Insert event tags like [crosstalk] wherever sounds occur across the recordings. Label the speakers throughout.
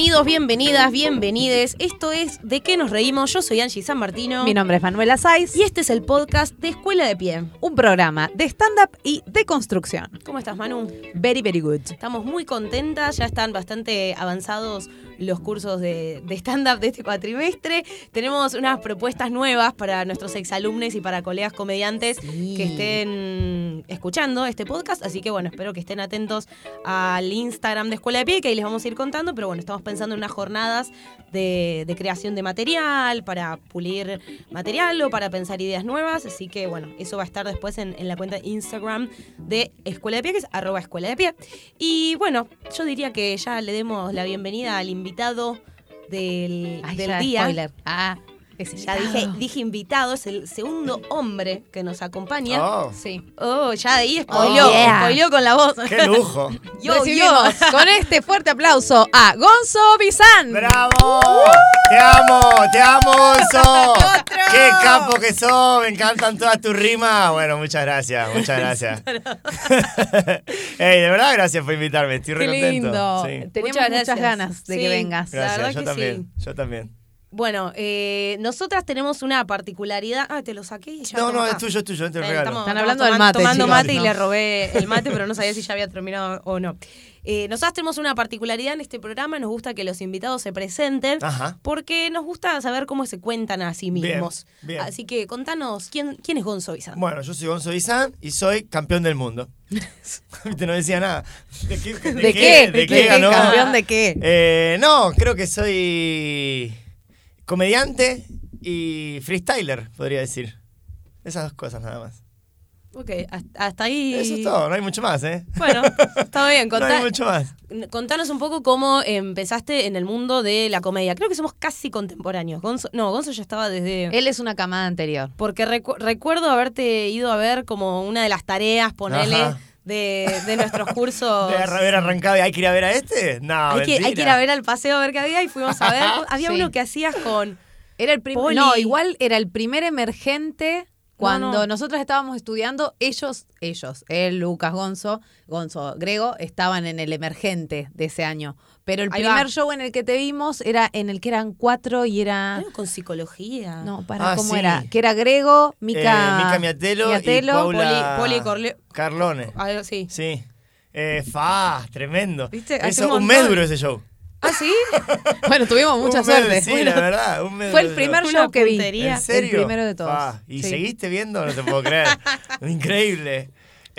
Speaker 1: Bienvenidos, bienvenidas, bienvenides. Esto es ¿De qué nos reímos? Yo soy Angie San Martino.
Speaker 2: Mi nombre es Manuela Saiz.
Speaker 1: Y este es el podcast de Escuela de Pie.
Speaker 2: Un programa de stand-up y de construcción.
Speaker 1: ¿Cómo estás, Manu?
Speaker 2: Very, very good.
Speaker 1: Estamos muy contentas, ya están bastante avanzados los cursos de, de stand-up de este cuatrimestre. Tenemos unas propuestas nuevas para nuestros exalumnos y para colegas comediantes
Speaker 2: Sí.
Speaker 1: que estén escuchando este podcast. Así que bueno, espero que estén atentos al Instagram de Escuela de Pie, que ahí les vamos a ir contando. Pero bueno, estamos pensando en unas jornadas de, de creación de material, para pulir material o para pensar ideas nuevas. Así que bueno, eso va a estar después en, en la cuenta de Instagram de Escuela de Pie, que es arroba Escuela de Pie. Y bueno, yo diría que ya le demos la bienvenida al invitado del,
Speaker 2: Ay,
Speaker 1: del
Speaker 2: ya,
Speaker 1: día.
Speaker 2: Spoiler. Ah, ese
Speaker 1: Ya dije, dije invitado, es el segundo hombre que nos acompaña.
Speaker 3: Oh,
Speaker 2: Sí.
Speaker 1: Oh, ya ahí spoileó,
Speaker 2: Oh, yeah.
Speaker 1: spoileó con la voz.
Speaker 3: ¡Qué lujo! [laughs]
Speaker 1: Yo,
Speaker 2: Recibimos
Speaker 1: yo.
Speaker 2: con este fuerte aplauso a Gonzo Bizán.
Speaker 3: ¡Bravo! ¡Te amo! ¡Te amo, Gonzo! ¡Qué capo que sos! Me encantan todas tus rimas. Bueno, muchas gracias, muchas gracias. [laughs] [laughs] Ey, de verdad, gracias por invitarme. Estoy re
Speaker 2: Qué
Speaker 3: contento.
Speaker 2: lindo.
Speaker 3: Sí.
Speaker 2: Teníamos
Speaker 1: Muchas
Speaker 2: ganas de
Speaker 1: Sí.
Speaker 2: que vengas.
Speaker 1: La
Speaker 3: Gracias,
Speaker 1: verdad
Speaker 3: yo
Speaker 1: que
Speaker 3: también. Yo también.
Speaker 1: Bueno, eh, nosotras tenemos una particularidad. Ah, te lo saqué y ya.
Speaker 3: No, no, es tuyo, es tuyo, te lo
Speaker 1: Eh,
Speaker 3: regalo.
Speaker 1: estamos-
Speaker 2: Están hablando del mate,
Speaker 1: Tomando mate y
Speaker 2: ¿no?
Speaker 1: le robé el mate, pero no sabía si ya había terminado o no. Eh, nosotras tenemos una particularidad en este programa. Nos gusta que los invitados se presenten.
Speaker 3: Ajá.
Speaker 1: Porque nos gusta saber cómo se cuentan a sí
Speaker 3: Bien,
Speaker 1: mismos.
Speaker 3: bien.
Speaker 1: Así que contanos, ¿quién, quién es Gonzo Bizán?
Speaker 3: Bueno, yo soy Gonzo Bizán y soy campeón del mundo. [laughs] Viste, no decía nada. ¿De qué?
Speaker 2: ¿De, qué?
Speaker 3: ¿De qué ganó?
Speaker 2: ¿Campeón de qué?
Speaker 3: Eh, no, creo que soy comediante y freestyler, podría decir. Esas dos cosas nada más.
Speaker 1: Ok, hasta, ahí.
Speaker 3: Eso es todo, no hay mucho más, ¿eh?
Speaker 1: Bueno, está bien. [laughs]
Speaker 3: No
Speaker 1: Contá-
Speaker 3: hay mucho más.
Speaker 1: Contanos un poco cómo empezaste en el mundo de la comedia. Creo que somos casi contemporáneos. Gonzo, no, Gonzo ya estaba desde...
Speaker 2: Él es una camada anterior.
Speaker 1: Porque recu- recuerdo haberte ido a ver como una de las tareas, ponele,
Speaker 3: Ajá.
Speaker 1: De, de nuestros [laughs] cursos.
Speaker 3: De haber arrancado y hay que ir a ver a este. No,
Speaker 1: hay, que, hay que ir a ver al paseo a ver qué había y fuimos a ver. [laughs] Había
Speaker 2: Sí.
Speaker 1: uno que hacías con...
Speaker 2: Era el primer. No, igual era el primer emergente cuando
Speaker 1: no.
Speaker 2: nosotros estábamos estudiando. Ellos, ellos, él, Lucas, Gonzo, Gonzo, Grego, estaban en el emergente de ese año. Pero el
Speaker 1: Ahí
Speaker 2: primer
Speaker 1: va.
Speaker 2: show en el que te vimos era en el que eran cuatro y era.
Speaker 1: Con psicología.
Speaker 2: No, para
Speaker 3: Ah,
Speaker 2: cómo
Speaker 3: sí.
Speaker 2: era. Que era Grego, Mica.
Speaker 3: Eh, Mica Miatelo,
Speaker 2: Miatelo,
Speaker 3: y Paula
Speaker 1: Poli- Poli Corleo-
Speaker 3: Carlone.
Speaker 1: Algo así.
Speaker 3: Sí. Eh, fa, tremendo.
Speaker 1: ¿Viste? Hace
Speaker 3: Eso,
Speaker 1: un
Speaker 3: un mes
Speaker 1: montón.
Speaker 3: duró ese show.
Speaker 1: ¿Ah, sí? [laughs]
Speaker 2: Bueno, tuvimos mucha
Speaker 3: Un mes,
Speaker 2: suerte.
Speaker 3: Sí,
Speaker 2: Bueno,
Speaker 3: la verdad. Un mes
Speaker 2: Fue el
Speaker 3: duró
Speaker 2: primer
Speaker 1: Una
Speaker 2: show que vi.
Speaker 1: puntería.
Speaker 3: ¿En serio?
Speaker 2: El primero de todos.
Speaker 3: Fa, ¿Y
Speaker 2: Sí.
Speaker 3: seguiste viendo? No te puedo creer. [laughs] Increíble.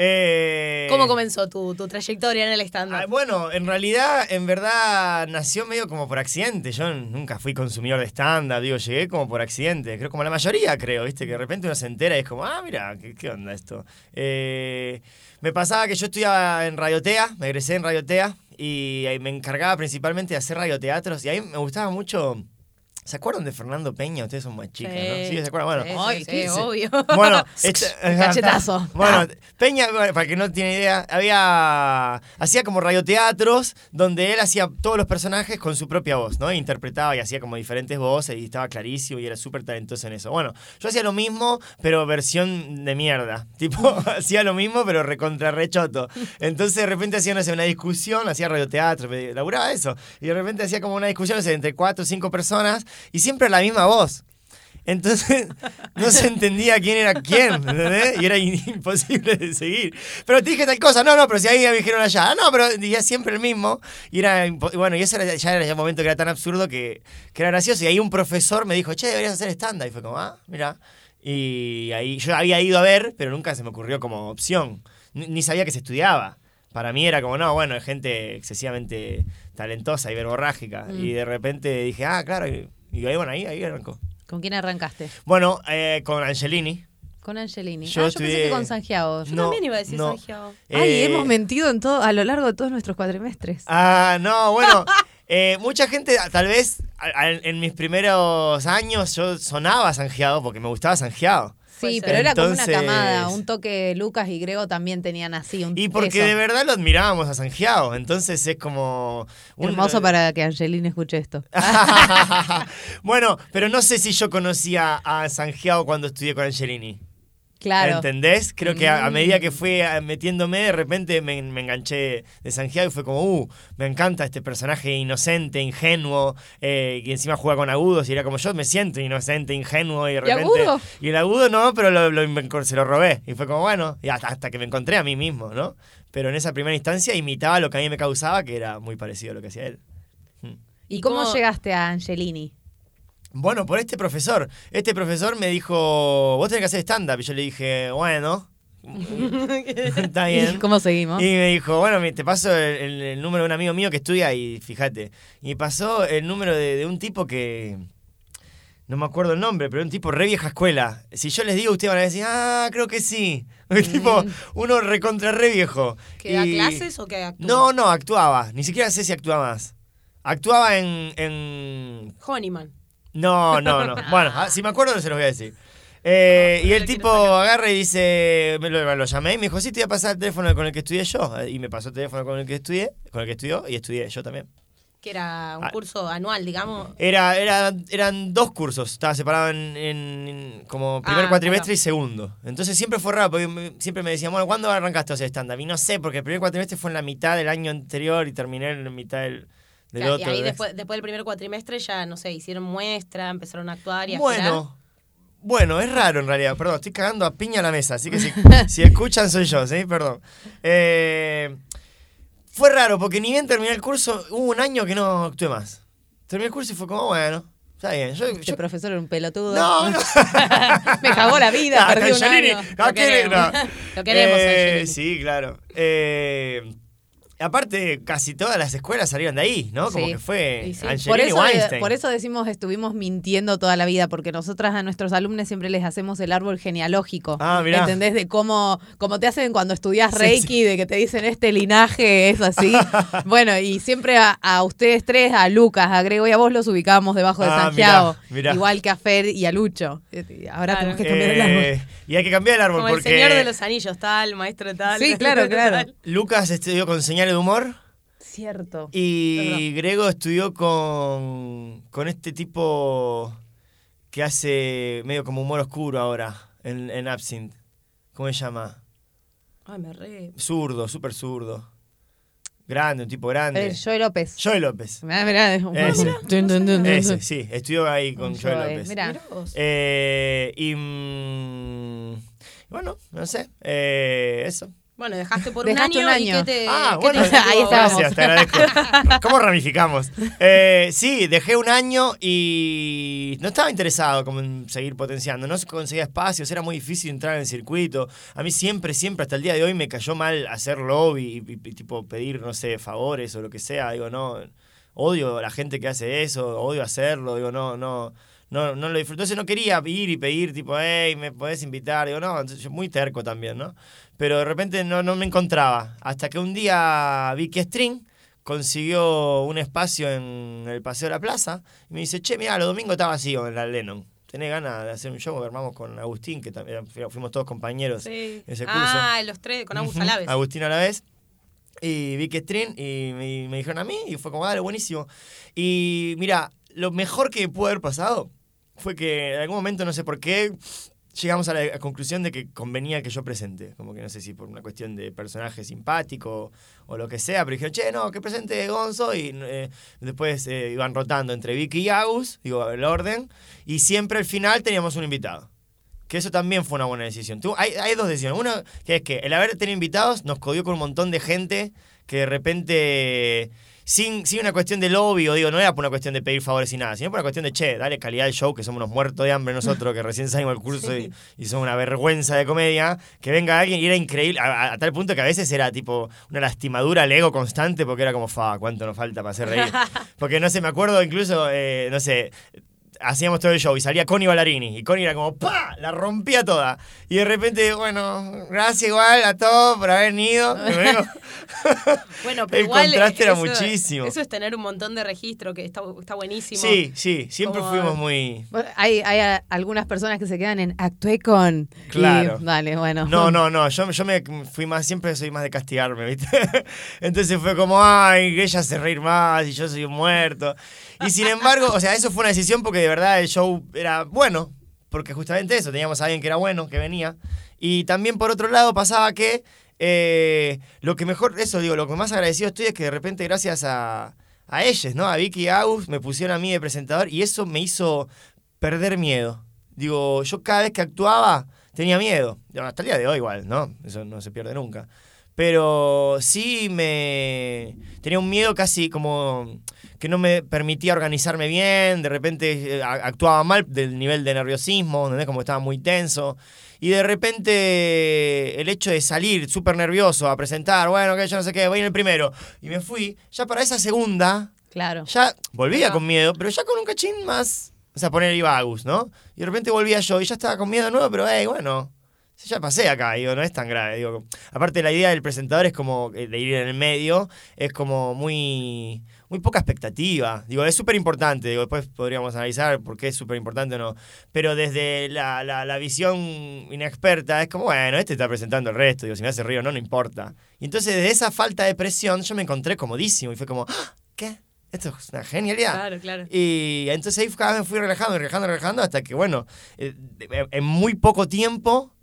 Speaker 3: Eh,
Speaker 1: ¿Cómo comenzó tu, tu trayectoria en el stand-up?
Speaker 3: Ah, bueno, en realidad, en verdad, nació medio como por accidente. Yo nunca fui consumidor de stand-up, digo, llegué como por accidente. Creo como la mayoría, creo, ¿viste? Que de repente uno se entera y es como, ah, mira, ¿qué, qué onda esto? Eh, me pasaba que yo estudiaba en Radiotea, me egresé en Radiotea y ahí me encargaba principalmente de hacer radioteatros y ahí me gustaba mucho... ¿Se acuerdan de Fernando Peña? Ustedes son más chicas, ¿no? Sí, ¿se acuerdan? Bueno,
Speaker 1: Sí, sí,
Speaker 2: Ay,
Speaker 1: sí, obvio. [laughs]
Speaker 3: bueno, [laughs] echa-
Speaker 2: Cachetazo.
Speaker 3: Bueno, Peña, bueno, para que no tiene idea, había hacía como radioteatros donde él hacía todos los personajes con su propia voz, ¿no? Interpretaba y hacía como diferentes voces y estaba clarísimo y era súper talentoso en eso. Bueno, yo hacía lo mismo, pero versión de mierda. [laughs] Tipo, hacía lo mismo, pero recontra rechoto. Entonces de repente hacía, no sé, una discusión, hacía radioteatro, me laburaba eso. Y de repente hacía como una discusión, no sé, entre cuatro o cinco personas y siempre la misma voz. Entonces [laughs] no se entendía quién era quién, ¿entendés? Y era [laughs] imposible de seguir. Pero te dije tal cosa, no, no, pero si ahí me dijeron allá, ah, no, pero decía siempre el mismo. Y era, bueno, y eso era- ya era ya un momento que era tan absurdo que, que era gracioso. Y ahí un profesor me dijo, che, deberías hacer stand-up. Y fue como, ah, mira. Y ahí yo había ido a ver, pero nunca se me ocurrió como opción. Ni, ni sabía que se estudiaba. Para mí era como, no, bueno, es gente excesivamente talentosa y verborrágica.
Speaker 2: Mm.
Speaker 3: Y de repente dije, ah, claro. Y, y ahí, bueno, ahí, ahí arrancó.
Speaker 2: ¿Con quién arrancaste?
Speaker 3: Bueno, eh, con Angelini.
Speaker 2: Con Angelini.
Speaker 3: Yo
Speaker 2: ah, yo pensé que con Sangiao.
Speaker 1: Yo
Speaker 3: no,
Speaker 1: también iba a decir
Speaker 3: no.
Speaker 1: Sangiao.
Speaker 2: Ay,
Speaker 3: Eh,
Speaker 2: hemos mentido en todo, a lo largo de todos nuestros cuatrimestres.
Speaker 3: Ah, no, [laughs] bueno. eh, mucha gente, tal vez a- a- en mis primeros años yo sonaba sanjeado porque me gustaba sanjeado.
Speaker 2: Sí, pero era como una camada, un toque Lucas y Grego también tenían así, un
Speaker 3: Y porque
Speaker 2: eso.
Speaker 3: de verdad lo admirábamos a sanjeado. Entonces es como. un-
Speaker 2: Hermoso para que Angelina escuche esto. [laughs]
Speaker 3: bueno, pero no sé si yo conocía a Sanjeado cuando estudié con Angelini.
Speaker 2: Claro.
Speaker 3: ¿Entendés? Creo que a, a medida
Speaker 2: Mm.
Speaker 3: que fui a- metiéndome, de repente me, me enganché de Sanjeado y fue como, uh, me encanta este personaje inocente, ingenuo, eh, y encima juega con agudos y era como yo me siento inocente, ingenuo y de repente...
Speaker 2: agudo?
Speaker 3: Y el agudo no, pero lo, lo inven- se lo robé. Y fue como, bueno, y hasta, hasta que me encontré a mí mismo, ¿no? Pero en esa primera instancia imitaba lo que a mí me causaba, que era muy parecido a lo que hacía él.
Speaker 2: ¿Y,
Speaker 1: ¿Y
Speaker 2: cómo,
Speaker 1: cómo-
Speaker 2: llegaste a Angelini?
Speaker 3: Bueno, por este profesor. Este profesor me dijo, vos tenés que hacer stand-up. Y yo le dije, bueno, [laughs] está bien.
Speaker 2: ¿Y cómo seguimos?
Speaker 3: Y me dijo, bueno, te paso el, el- el número de un amigo mío que estudia ahí, fíjate. Y me pasó el número de, de un tipo que... No me acuerdo el nombre, pero un tipo re vieja escuela. Si yo les digo, ustedes van a decir, ah, creo que sí. [laughs] Un tipo, uno recontra re viejo.
Speaker 1: ¿Que da
Speaker 3: Y-
Speaker 1: clases o que actúa?
Speaker 3: No, no, actuaba. Ni siquiera sé si actuaba más. Actuaba en- en
Speaker 1: Honeyman.
Speaker 3: No, no, no. [laughs] Bueno, ah, si me acuerdo se los voy a decir. Eh, y el tipo agarra y dice, me lo, lo llamé y me dijo, sí, te voy a pasar el teléfono con el que estudié yo. Y me pasó el teléfono con el que estudié, con el que estudió y estudié yo también.
Speaker 1: Que era un
Speaker 3: Ah.
Speaker 1: curso anual, digamos.
Speaker 3: Era, era, eran dos cursos, estaba separado en, en- en como primer
Speaker 1: Ah,
Speaker 3: cuatrimestre
Speaker 1: claro.
Speaker 3: y segundo. Entonces siempre fue raro, porque siempre me decían, bueno, ¿cuándo arrancaste a hacer stand-up? Y no sé, porque el primer cuatrimestre fue en la mitad del año anterior y terminé en la mitad del, del
Speaker 1: Claro,
Speaker 3: otro.
Speaker 1: y ahí después, después del primer cuatrimestre ya, no sé, hicieron muestra, empezaron a actuar y a girar.
Speaker 3: Bueno, bueno, es raro en realidad. Perdón, estoy cagando a piña la mesa, así que si, [laughs] si escuchan soy yo, ¿sí? Perdón. Eh, fue raro porque ni bien terminé el curso, hubo un año que no actué más. Terminé el curso y fue como, bueno, está bien. Yo,
Speaker 2: Este
Speaker 3: yo-
Speaker 2: profesor era un pelotudo.
Speaker 3: no, [laughs] no.
Speaker 2: Me cagó la vida,
Speaker 3: Ah,
Speaker 2: perdí un año.
Speaker 3: ah,
Speaker 1: Lo
Speaker 3: ¿qué-
Speaker 1: queremos.
Speaker 3: no. [laughs]
Speaker 1: Lo queremos,
Speaker 3: Eh. Sí, claro. Eh, aparte, casi todas las escuelas salieron de ahí, ¿no? Como
Speaker 2: Sí.
Speaker 3: que fue
Speaker 1: sí.
Speaker 2: Por eso,
Speaker 3: Weinstein.
Speaker 2: por eso decimos estuvimos mintiendo toda la vida, porque nosotras a nuestros alumnos siempre les hacemos el árbol genealógico.
Speaker 3: Ah, mirá.
Speaker 2: ¿Entendés? De cómo, como te hacen cuando estudias
Speaker 3: Sí,
Speaker 2: Reiki, de que te dicen este linaje es así. [laughs] bueno, y siempre a, a ustedes tres, a Lucas, a Grego y a vos los ubicábamos debajo de
Speaker 3: Ah,
Speaker 2: Santiago.
Speaker 3: mirá, mirá.
Speaker 2: Igual que a Fer y a Lucho. Ahora
Speaker 1: Claro.
Speaker 2: tenemos que cambiar el árbol.
Speaker 3: Eh, y hay que cambiar el árbol
Speaker 1: Como el
Speaker 3: porque
Speaker 1: señor de los anillos, tal, maestro tal.
Speaker 2: Sí, claro, [laughs] claro.
Speaker 1: tal.
Speaker 3: Lucas estudió con señales de humor.
Speaker 2: Cierto.
Speaker 3: Y Grego estudió con, con este tipo que hace medio como humor oscuro ahora en, en Absinthe. ¿Cómo se llama?
Speaker 1: Ay, me re.
Speaker 3: Zurdo, súper zurdo. Grande, un tipo grande.
Speaker 2: Eh, Joey López.
Speaker 3: Joey López.
Speaker 2: Mirá, mirá.
Speaker 3: Ese.
Speaker 2: Dun, dun, dun, dun,
Speaker 3: Ese,
Speaker 2: dun.
Speaker 3: sí, estudió ahí con
Speaker 2: Con
Speaker 3: Joey
Speaker 2: Joey,
Speaker 3: López.
Speaker 2: mirá.
Speaker 1: Mirá vos.
Speaker 3: Eh, y mm, bueno, no sé, eh, eso.
Speaker 1: Bueno, dejaste por
Speaker 2: Dejaste
Speaker 1: un
Speaker 2: un
Speaker 1: año, y te.
Speaker 3: Ah, bueno,
Speaker 2: ahí estábamos.
Speaker 3: Gracias, te agradezco. [laughs] ¿Cómo ramificamos? Eh, sí, dejé un año y no estaba interesado como en seguir potenciando. No conseguía espacios, era muy difícil entrar en el circuito. A mí siempre, siempre, hasta el día de hoy me cayó mal hacer lobby y, tipo pedir, no sé, favores o lo que sea. Digo, no, odio a la gente que hace eso, odio hacerlo. Digo, no, no. No, no lo disfruto. Entonces no quería ir y pedir, tipo, hey, ¿me podés invitar? Digo, no, entonces yo muy terco también, ¿no? Pero de repente no, no me encontraba. Hasta que un día Vicky String consiguió un espacio en el Paseo de la Plaza y me dice, che, mira, los domingos está vacío en la Lennon. ¿Tenés ganas de hacer un show? Armamos con Agustín, que también fuimos todos compañeros
Speaker 1: Sí.
Speaker 3: ese curso.
Speaker 1: Ah, los tres, con Agus a la vez.
Speaker 3: Agustín a la vez. Y Vicky String, y me, me dijeron a mí, y fue como, dale, buenísimo. Y mira, lo mejor que pudo haber pasado fue que en algún momento, no sé por qué, llegamos a la conclusión de que convenía que yo presente. Como que no sé si por una cuestión de personaje simpático o lo que sea, pero dijeron, che, no, que presente Gonzo. Y eh, después eh, iban rotando entre Vicky y Agus, digo, el orden. Y siempre al final teníamos un invitado. Que eso también fue una buena decisión. Hay, hay dos decisiones. Una, que es que el haber tenido invitados nos codió con un montón de gente que de repente, sin, sin una cuestión de lobby, o digo, no era por una cuestión de pedir favores y nada, sino por una cuestión de, che, dale calidad al show, que somos unos muertos de hambre nosotros, que recién salimos del curso y, y somos una vergüenza de comedia, que venga alguien y era increíble, a, a- a tal punto que a veces era tipo una lastimadura al ego constante, porque era como, fa, cuánto nos falta para hacer reír. [laughs] Porque no sé, me acuerdo incluso, eh, no sé, hacíamos todo el show y salía Connie Ballarini y Connie era como ¡pa! La rompía toda. Y de repente, bueno, gracias igual a todos por haber ido. Y me digo,
Speaker 1: Bueno, pero
Speaker 3: el
Speaker 1: igual
Speaker 3: contraste era
Speaker 1: eso-
Speaker 3: muchísimo.
Speaker 1: Eso es tener un montón de registro, que está, está buenísimo.
Speaker 3: sí, sí, siempre
Speaker 1: Como-
Speaker 3: fuimos muy...
Speaker 2: Hay, hay a- algunas personas que se quedan en actué con. y-
Speaker 3: Claro.
Speaker 2: dale, bueno.
Speaker 3: No, no, [laughs] no, yo, yo me fui más, siempre soy más de castigarme, ¿viste? [laughs] Entonces fue como, ay, que ella hace reír más y yo soy un muerto. Y sin embargo, o sea, eso fue una decisión porque de verdad el show era bueno, porque justamente eso, teníamos a alguien que era bueno, que venía. Y también por otro lado pasaba que eh, lo que mejor, eso digo, lo que más agradecido estoy es que de repente gracias a, a ellos, ¿no? A Vicky y a me pusieron a mí de presentador y eso me hizo perder miedo. Digo, yo cada vez que actuaba tenía miedo. Hasta el día de hoy igual, ¿no? Eso no se pierde nunca. Pero sí me... Tenía un miedo casi como que no me permitía organizarme bien, de repente eh, actuaba mal del nivel de nerviosismo, ¿entendés? Como estaba muy tenso. Y de repente el hecho de salir súper nervioso a presentar, bueno, que yo no sé qué, voy en el primero, y me fui, ya para esa segunda,
Speaker 2: Claro.
Speaker 3: ya volvía con miedo, pero ya con un cachín más. O sea, poner iba Agus, ¿no? Y de repente volvía yo y ya estaba con miedo de nuevo, pero hey, bueno, ya pasé acá, digo, no es tan grave. Digo, aparte la idea del presentador es como eh, de ir en el medio, es como muy, muy poca expectativa. Digo, es súper importante, digo, después podríamos analizar por qué es súper importante o no. Pero desde la, la, la visión inexperta es como, bueno, este está presentando el resto, digo, si me hace río no, no importa. Y entonces desde esa falta de presión yo me encontré comodísimo y fue como, "Ah, ¿qué? Esto es una genialidad.
Speaker 1: Claro, claro.
Speaker 3: Y entonces ahí cada vez me fui relajando, relajando, relajando, hasta que, bueno, eh, de- en muy poco tiempo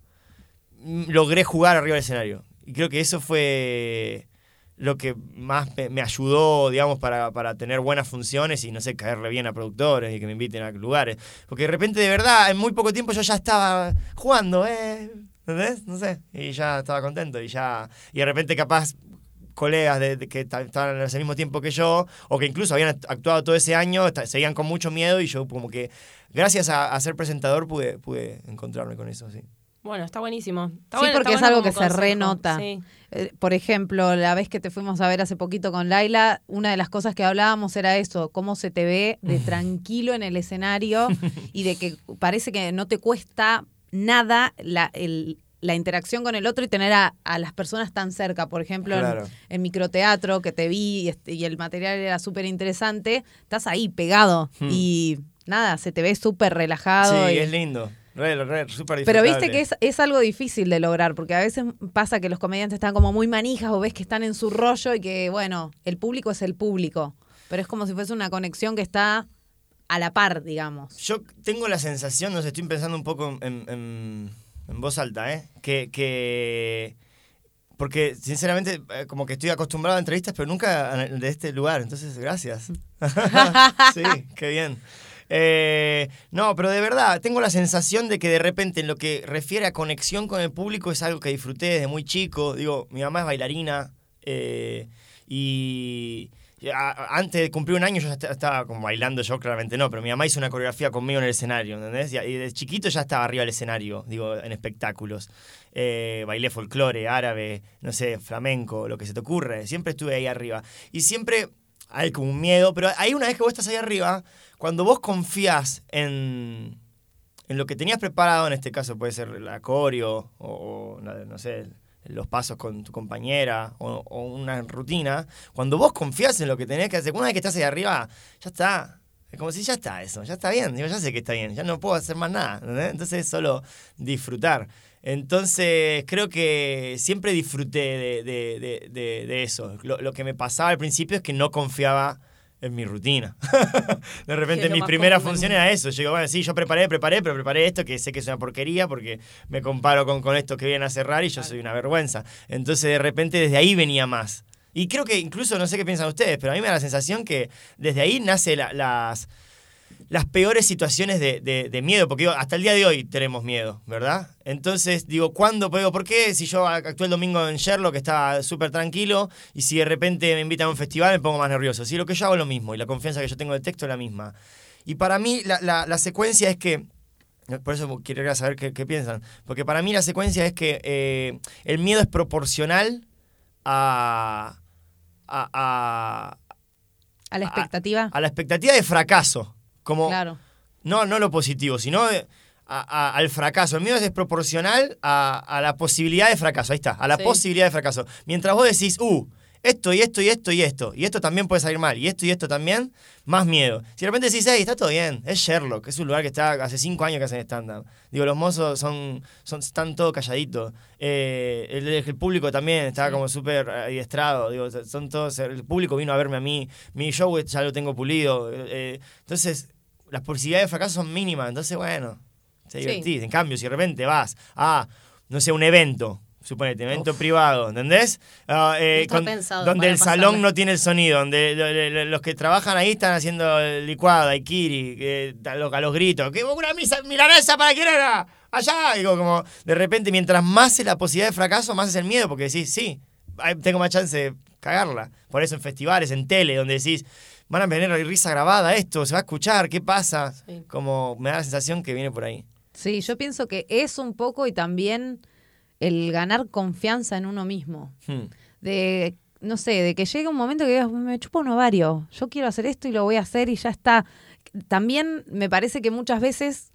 Speaker 3: mm, logré jugar arriba del escenario. Y creo que eso fue lo que más me, ayudó, digamos, para, para tener buenas funciones y, no sé, caerle bien a productores y que me inviten a lugares. Porque de repente, de verdad, en muy poco tiempo yo ya estaba jugando, ¿eh? ¿Entendés? No sé. Y ya estaba contento y ya... Y de repente capaz colegas de, de que ta- estaban ese mismo tiempo que yo, o que incluso habían act- actuado todo ese año, seguían con mucho miedo y yo como que gracias a, a ser presentador pude, pude encontrarme con eso, sí.
Speaker 1: Bueno, está buenísimo. Está
Speaker 2: Sí,
Speaker 1: bueno-
Speaker 2: porque
Speaker 1: está
Speaker 2: es
Speaker 1: bueno
Speaker 2: algo que se renota.
Speaker 1: Sí.
Speaker 2: Eh, por ejemplo, la vez que te fuimos a ver hace poquito con Laila, una de las cosas que hablábamos era eso, cómo se te ve de [laughs] tranquilo en el escenario [laughs] y de que parece que no te cuesta nada la, el- la interacción con el otro y tener a, a las personas tan cerca. Por ejemplo, en-
Speaker 3: Claro.
Speaker 2: en, microteatro que te vi y, este- y el material era súper interesante, estás ahí pegado
Speaker 3: Hmm.
Speaker 2: y nada, se te ve súper relajado.
Speaker 3: Sí,
Speaker 2: y-
Speaker 3: es lindo. Re, re, súper
Speaker 2: pero viste que es, es algo difícil de lograr, porque a veces pasa que los comediantes están como muy manijas o ves que están en su rollo y que, bueno, el público es el público. Pero es como si fuese una conexión que está a la par, digamos.
Speaker 3: Yo tengo la sensación, no sé, estoy pensando un poco en, en- en voz alta, ¿eh? Que, que- Porque, sinceramente, eh, como que estoy acostumbrado a entrevistas, pero nunca de este lugar. Entonces, gracias. [laughs] [laughs] sí, qué bien. Eh, no, pero de verdad, tengo la sensación de que de repente en lo que refiere a conexión con el público es algo que disfruté desde muy chico. Digo, mi mamá es bailarina eh, y antes de cumplir un año yo ya esta- estaba como bailando, yo claramente no, pero mi mamá hizo una coreografía conmigo en el escenario, ¿entendés? Y y de chiquito ya estaba arriba del escenario, digo, en espectáculos. Eh, bailé folclore, árabe, no sé, flamenco, lo que se te ocurre. Siempre estuve ahí arriba. Y siempre hay como un miedo, pero hay una vez que vos estás ahí arriba, cuando vos confías en, en lo que tenías preparado, en este caso puede ser la coreo o, o, no, sé, los pasos con tu compañera o, o una rutina, cuando vos confías en lo que tenés que hacer, una vez que estás ahí arriba, ya está. Es como si ya está eso, ya está bien, digo, ya sé que está bien, ya no puedo hacer más nada. Entonces es solo disfrutar. Entonces creo que siempre disfruté de, de- de- de- de eso. Lo, lo que me pasaba al principio es que no confiaba en mi rutina. [laughs] de repente
Speaker 1: es lo
Speaker 3: mi
Speaker 1: más
Speaker 3: primera
Speaker 1: común del
Speaker 3: función
Speaker 1: mundo.
Speaker 3: era eso. Yo digo, bueno, sí, yo preparé, preparé, pero preparé esto que sé que es una porquería porque me comparo con, con esto que vienen a cerrar y yo soy una vergüenza. Entonces de repente desde ahí venía más. Y creo que incluso, no sé qué piensan ustedes, pero a mí me da la sensación que desde ahí nace la- las, las peores situaciones de, de- de miedo, porque digo, hasta el día de hoy tenemos miedo, ¿verdad? Entonces digo, ¿cuándo? Pero digo, ¿por qué si yo actué el domingo en Sherlock, que estaba súper tranquilo, y si de repente me invitan a un festival me pongo más nervioso? Si lo que yo hago es lo mismo, y la confianza que yo tengo del texto es la misma. Y para mí la, la- la secuencia es que... Por eso quería saber qué, qué piensan. Porque para mí la secuencia es que eh, el miedo es proporcional a, a, a,
Speaker 2: A la expectativa.
Speaker 3: a la expectativa de fracaso. Como,
Speaker 2: claro.
Speaker 3: no, no lo positivo, sino de- a- a- al fracaso. El miedo es desproporcional a, a la posibilidad de fracaso. Ahí está, a la
Speaker 1: Sí.
Speaker 3: posibilidad de fracaso. Mientras vos decís, uh, esto y esto y esto y esto, y esto también puede salir mal, y esto y esto también, más miedo. Si de repente decís, hey, está todo bien, es Sherlock, es un lugar que está hace cinco años que hacen stand-up. Digo, los mozos son, son, están todos calladitos. Eh, el, el público también está como súper adiestrado. Digo, son todos, el público vino a verme a mí, mi show ya lo tengo pulido. eh, entonces, las posibilidades de fracaso son mínimas. Entonces, bueno,
Speaker 1: Sí.
Speaker 3: divertís. En cambio, si de repente vas a, no sé, un evento, suponete, un evento privado, ¿entendés? Eh,
Speaker 1: pensado
Speaker 3: donde el salón no tiene el sonido, donde lo- lo- los que trabajan ahí están haciendo licuado, daiquiri, que, a, los, a los gritos, que una misa milanesa para quién era, allá, digo, como de repente mientras más es la posibilidad de fracaso, más es el miedo, porque decís, sí, tengo más chance de cagarla. Por eso en festivales, en tele, donde decís, van a tener risa grabada esto, se va a escuchar, ¿qué pasa?
Speaker 1: Sí.
Speaker 3: Como me da la sensación que viene por ahí.
Speaker 2: Sí, yo pienso que es un poco y también el ganar confianza en uno mismo.
Speaker 3: Hmm.
Speaker 2: De, no sé, de que llegue un momento que digas, me chupo un ovario, yo quiero hacer esto y lo voy a hacer y ya está. También me parece que muchas veces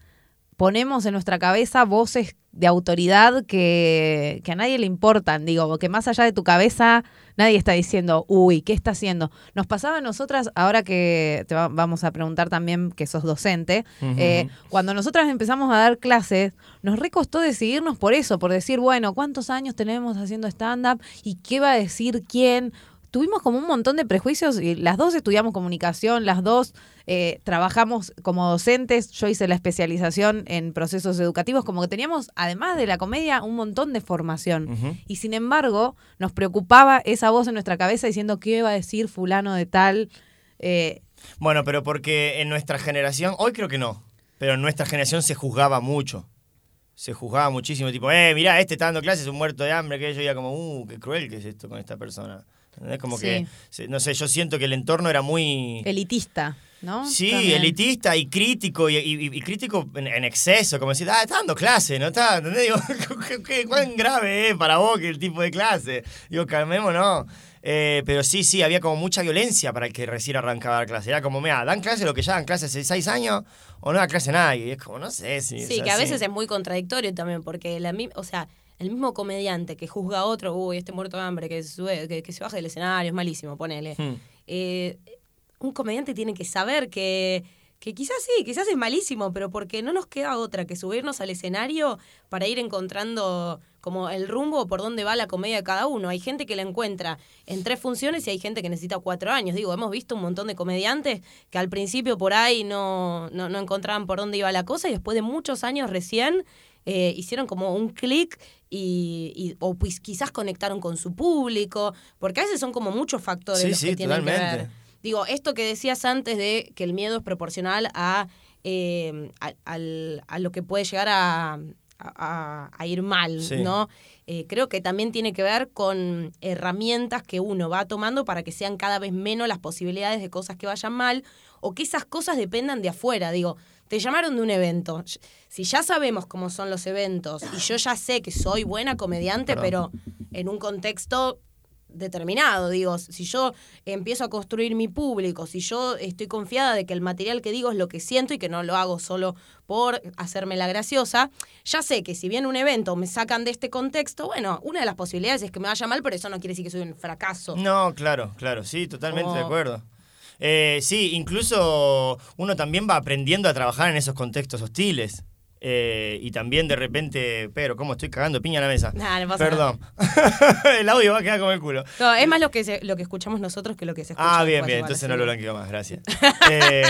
Speaker 2: ponemos en nuestra cabeza voces de autoridad que, que a nadie le importan, digo, que más allá de tu cabeza nadie está diciendo, uy, ¿qué está haciendo? Nos pasaba a nosotras, ahora que te va- vamos a preguntar también que sos docente, eh, cuando nosotras empezamos a dar clases, nos recostó decidirnos por eso, por decir, bueno, ¿cuántos años tenemos haciendo stand-up? ¿Y qué va a decir quién? Tuvimos como un montón de prejuicios y las dos estudiamos comunicación, las dos eh, trabajamos como docentes, yo hice la especialización en procesos educativos, como que teníamos, además de la comedia, un montón de formación. Y sin embargo, nos preocupaba esa voz en nuestra cabeza diciendo qué va a decir fulano de tal. Eh,
Speaker 3: Bueno, pero porque en nuestra generación, hoy creo que no, pero en nuestra generación se juzgaba mucho. Se juzgaba muchísimo, tipo, eh, mirá, este está dando clases, un muerto de hambre, que yo ya como, uh, qué cruel que es esto con esta persona. Es como
Speaker 2: Sí.
Speaker 3: que, no sé, yo siento que el entorno era muy...
Speaker 2: elitista, ¿no?
Speaker 3: Sí,
Speaker 2: También.
Speaker 3: elitista y crítico, y, y- y crítico en, en exceso, como decir, ah, está dando clase, ¿no está? ¿Entendés? Digo, [laughs] ¿qué- qué- ¿cuán grave es para vos que el tipo de clase? Digo, calmémonos. Eh, pero sí, sí, había como mucha violencia para el que recién arrancaba a dar clase. Era como, mira, dan clase lo que ya dan clase hace seis años o no da clase nadie. Y es como, no sé si.
Speaker 1: Sí, que a veces es muy contradictorio también, porque la o sea, el mismo comediante que juzga a otro, uy, este muerto de hambre, que, sube, que, que se baja del escenario, es malísimo, ponele.
Speaker 3: Hmm.
Speaker 1: Eh, un comediante tiene que saber que, que quizás sí, quizás es malísimo, pero porque no nos queda otra que subirnos al escenario para ir encontrando como el rumbo por dónde va la comedia de cada uno. Hay gente que la encuentra en tres funciones y hay gente que necesita cuatro años. Digo, hemos visto un montón de comediantes que al principio por ahí no, no, no encontraban por dónde iba la cosa y después de muchos años recién eh, hicieron como un clic y, y- o pues quizás conectaron con su público, porque a veces son como muchos factores
Speaker 3: Sí,
Speaker 1: los
Speaker 3: sí,
Speaker 1: que tienen que
Speaker 3: totalmente.
Speaker 1: ver. Digo, esto que decías antes de que el miedo es proporcional a, eh, a, al- a lo que puede llegar a, a- a ir mal,
Speaker 3: Sí.
Speaker 1: ¿no? Eh, creo que también tiene que ver con herramientas que uno va tomando para que sean cada vez menos las posibilidades de cosas que vayan mal o que esas cosas dependan de afuera. Digo, te llamaron de un evento. Si ya sabemos cómo son los eventos y yo ya sé que soy buena comediante, pero en un contexto determinado, digo, si yo empiezo a construir mi público, si yo estoy confiada de que el material que digo es lo que siento y que no lo hago solo por hacerme la graciosa, ya sé que si viene un evento me sacan de este contexto, bueno, una de las posibilidades es que me vaya mal, pero eso no quiere decir que soy un fracaso.
Speaker 3: No, claro, claro, sí, totalmente de acuerdo. Eh, sí, incluso uno también va aprendiendo a trabajar en esos contextos hostiles. Eh, y también de repente, pero ¿cómo estoy cagando piña en la mesa?
Speaker 1: Nah, no pasa
Speaker 3: Perdón. [laughs] el audio va a quedar como el culo.
Speaker 1: No, es más lo que se- lo que escuchamos nosotros que lo que se escucha.
Speaker 3: Ah, bien, bien, entonces no lo
Speaker 1: que-
Speaker 3: blanqueo más, gracias. [laughs] Eh,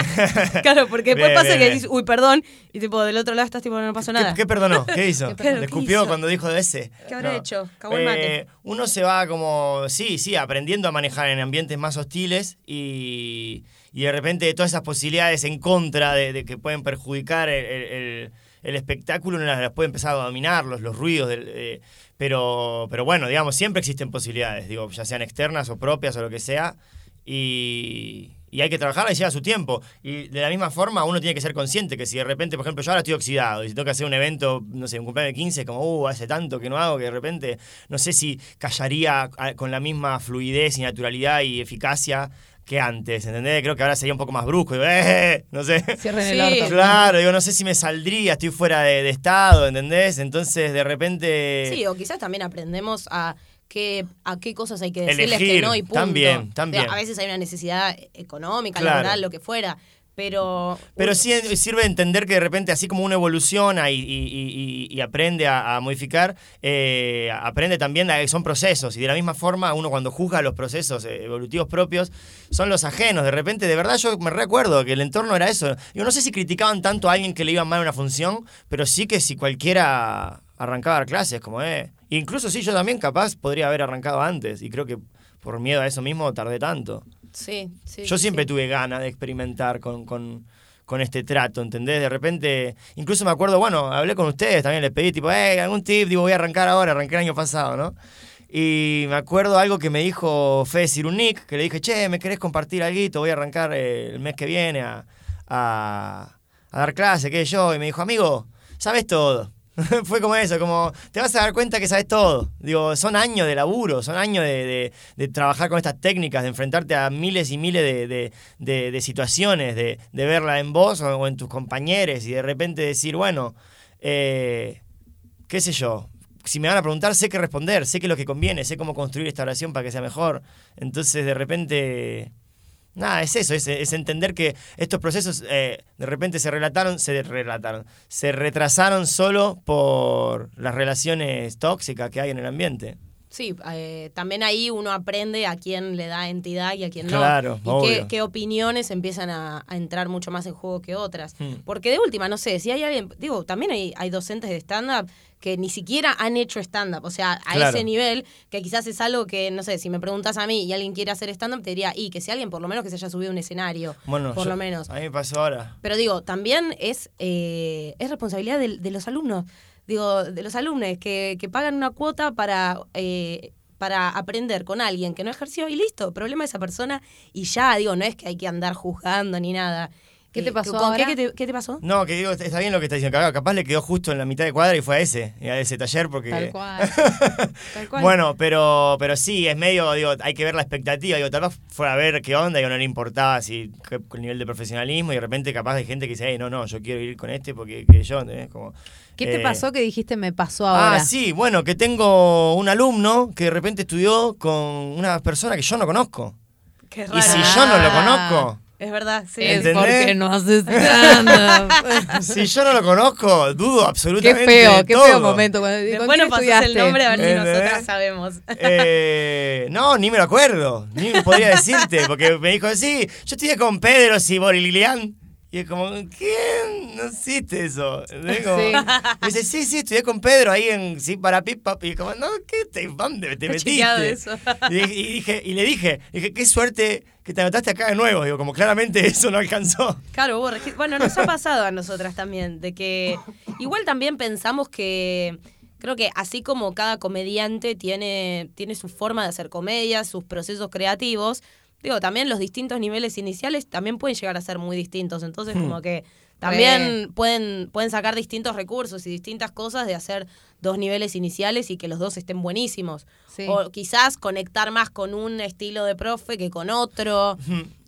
Speaker 1: Claro, porque después
Speaker 3: Bien,
Speaker 1: pasa
Speaker 3: bien,
Speaker 1: que
Speaker 3: bien.
Speaker 1: dices, uy, perdón, y tipo del otro lado estás tipo, no pasó nada.
Speaker 3: ¿Qué, qué perdonó? ¿Qué [laughs] hizo?
Speaker 1: ¿Qué perdonó?
Speaker 3: ¿Le
Speaker 1: ¿Qué
Speaker 3: escupió
Speaker 1: hizo?
Speaker 3: cuando dijo de ese?
Speaker 1: ¿Qué habrá
Speaker 3: No.
Speaker 1: hecho? Cagó el mate.
Speaker 3: Eh, uno se va como, sí, sí, aprendiendo a manejar en ambientes más hostiles y, y de repente todas esas posibilidades en contra de, de que pueden perjudicar el, el- el- el espectáculo, uno las, puede empezar a dominar, los, los ruidos, del, eh, pero, pero bueno, digamos, siempre existen posibilidades, digo, ya sean externas o propias o lo que sea, y, y hay que trabajar y lleva su tiempo. Y de la misma forma, uno tiene que ser consciente que si de repente, por ejemplo, yo ahora estoy oxidado y si tengo que hacer un evento, no sé, un cumpleaños de 15, como, uh, hace tanto que no hago, que de repente, no sé si callaría ah, con la misma fluidez y naturalidad y eficacia que antes, ¿entendés? Creo que ahora sería un poco más brusco, digo, ¡eh! No sé.
Speaker 2: Cierren el
Speaker 1: Sí.
Speaker 2: orto.
Speaker 3: Claro, digo, no sé si me saldría, estoy fuera de, de estado, ¿entendés? Entonces, de repente...
Speaker 1: Sí, o quizás también aprendemos a qué, a qué cosas hay que decirles
Speaker 3: Elegir,
Speaker 1: que no y punto.
Speaker 3: también, también.
Speaker 1: A veces hay una necesidad económica,
Speaker 3: Claro.
Speaker 1: laboral, lo que fuera. Pero.
Speaker 3: Pero sí sirve entender que de repente, así como uno evoluciona y, y- y- y aprende a, a modificar, eh, aprende también a que son procesos. Y de la misma forma, uno cuando juzga los procesos eh, evolutivos propios, son los ajenos. De repente, de verdad, yo me recuerdo que el entorno era eso. Yo no sé si criticaban tanto a alguien que le iba mal una función, pero sí que si cualquiera arrancaba a dar clases, como eh. Incluso sí, yo también capaz podría haber arrancado antes. Y creo que por miedo a eso mismo tardé tanto.
Speaker 1: Sí, sí.
Speaker 3: Yo siempre
Speaker 1: sí.
Speaker 3: tuve ganas de experimentar con, con, con este trato, ¿entendés? De repente, incluso me acuerdo, bueno, hablé con ustedes, también les pedí, tipo, eh, algún tip, digo, voy a arrancar ahora, arranqué el año pasado, ¿no? Y me acuerdo algo que me dijo Fede que le dije, che, ¿me querés compartir algo? Voy a arrancar eh, el mes que viene a, a, a dar clase, qué sé yo. Y me dijo, amigo, sabes todo. [laughs] Fue como eso, como te vas a dar cuenta que sabes todo. Digo, son años de laburo, son años de, de- de trabajar con estas técnicas, de enfrentarte a miles y miles de, de- situaciones, de, de verla en vos o, o en tus compañeros y de repente decir, bueno, eh, qué sé yo, si me van a preguntar, sé qué responder, sé qué es lo que conviene, sé cómo construir esta oración para que sea mejor. Entonces, de repente, nada, es eso, es, es entender que estos procesos eh, de repente se relataron, se relataron, se retrasaron solo por las relaciones tóxicas que hay en el ambiente.
Speaker 1: Sí, eh, también ahí uno aprende a quién le da entidad y a quién no.
Speaker 3: Claro,
Speaker 1: y qué, qué opiniones empiezan a, a entrar mucho más en juego que otras.
Speaker 3: Hmm.
Speaker 1: Porque de última, no sé, si hay alguien, digo, también hay, hay docentes de stand-up que ni siquiera han hecho stand-up, o sea, a
Speaker 3: Claro.
Speaker 1: ese nivel, que quizás es algo que, no sé, si me preguntas a mí y alguien quiere hacer stand-up, te diría, y que si alguien por lo menos que se haya subido a un escenario,
Speaker 3: Bueno,
Speaker 1: por
Speaker 3: yo-
Speaker 1: lo menos.
Speaker 3: A mí me pasó ahora.
Speaker 1: Pero digo, también es, eh, es responsabilidad del- de, los alumnos, digo, de los alumnos que, que pagan una cuota para, eh, para aprender con alguien que no ejerció y listo, problema de esa persona y ya, digo, no es que hay que andar juzgando ni nada.
Speaker 2: ¿Qué te
Speaker 1: Eh,
Speaker 2: pasó
Speaker 1: ¿con
Speaker 2: ahora?
Speaker 1: ¿Qué, qué te, qué te pasó?
Speaker 3: No, que digo, está bien lo que está diciendo. Capaz- Capaz le quedó justo en la mitad de cuadra y fue a ese, a ese taller porque...
Speaker 2: Tal cual. [laughs]
Speaker 1: Tal cual.
Speaker 3: Bueno, pero, pero sí, es medio, digo, hay que ver la expectativa. Digo, tal vez fue a ver qué onda, y no le importaba si el nivel de profesionalismo, y de repente capaz hay gente que dice, "Ey, no, no, yo quiero ir con este porque que yo, ¿entendés? Como,
Speaker 2: ¿Qué te
Speaker 3: eh,
Speaker 2: pasó que dijiste me pasó ahora?
Speaker 3: Ah, sí, bueno, que tengo un alumno que de repente estudió con una persona que yo no conozco.
Speaker 1: Qué
Speaker 3: Y
Speaker 1: raro.
Speaker 3: si yo no lo conozco,
Speaker 1: Es verdad, sí.
Speaker 2: Es
Speaker 3: ¿Entendés?
Speaker 2: porque no haces stand-up. [laughs]
Speaker 3: si yo no lo conozco, dudo
Speaker 2: qué
Speaker 3: absolutamente
Speaker 2: feo,
Speaker 3: de
Speaker 2: qué
Speaker 3: todo.
Speaker 2: feo momento. Cuando, ¿con
Speaker 1: Después
Speaker 2: quién
Speaker 1: nos pasas el nombre a ver si
Speaker 3: ¿Entendés?
Speaker 1: nosotras sabemos.
Speaker 3: Eh, no, ni me lo acuerdo, ni podría decirte, porque me dijo, sí, yo estudié con Pedro Ciborilian. Y es como, ¿quién? No hiciste eso. Como-
Speaker 2: Sí.
Speaker 3: Me dice, sí, sí, estudié con Pedro ahí en sí, para Pipap. Y es como, no, ¿qué te, dónde te metiste?
Speaker 1: eso.
Speaker 3: Y, dije- y dije, y le dije, dije, qué suerte que te anotaste acá de nuevo. Digo, como claramente [laughs] eso no alcanzó.
Speaker 1: Claro, bueno, nos ha pasado a nosotras también, de que igual también pensamos que creo que así como cada comediante tiene, tiene su forma de hacer comedia, sus procesos creativos, digo, también los distintos niveles iniciales también pueden llegar a ser muy distintos. Entonces, como que también pueden, pueden sacar distintos recursos y distintas cosas de hacer dos niveles iniciales y que los dos estén buenísimos.
Speaker 2: Sí.
Speaker 1: O quizás conectar más con un estilo de profe que con otro.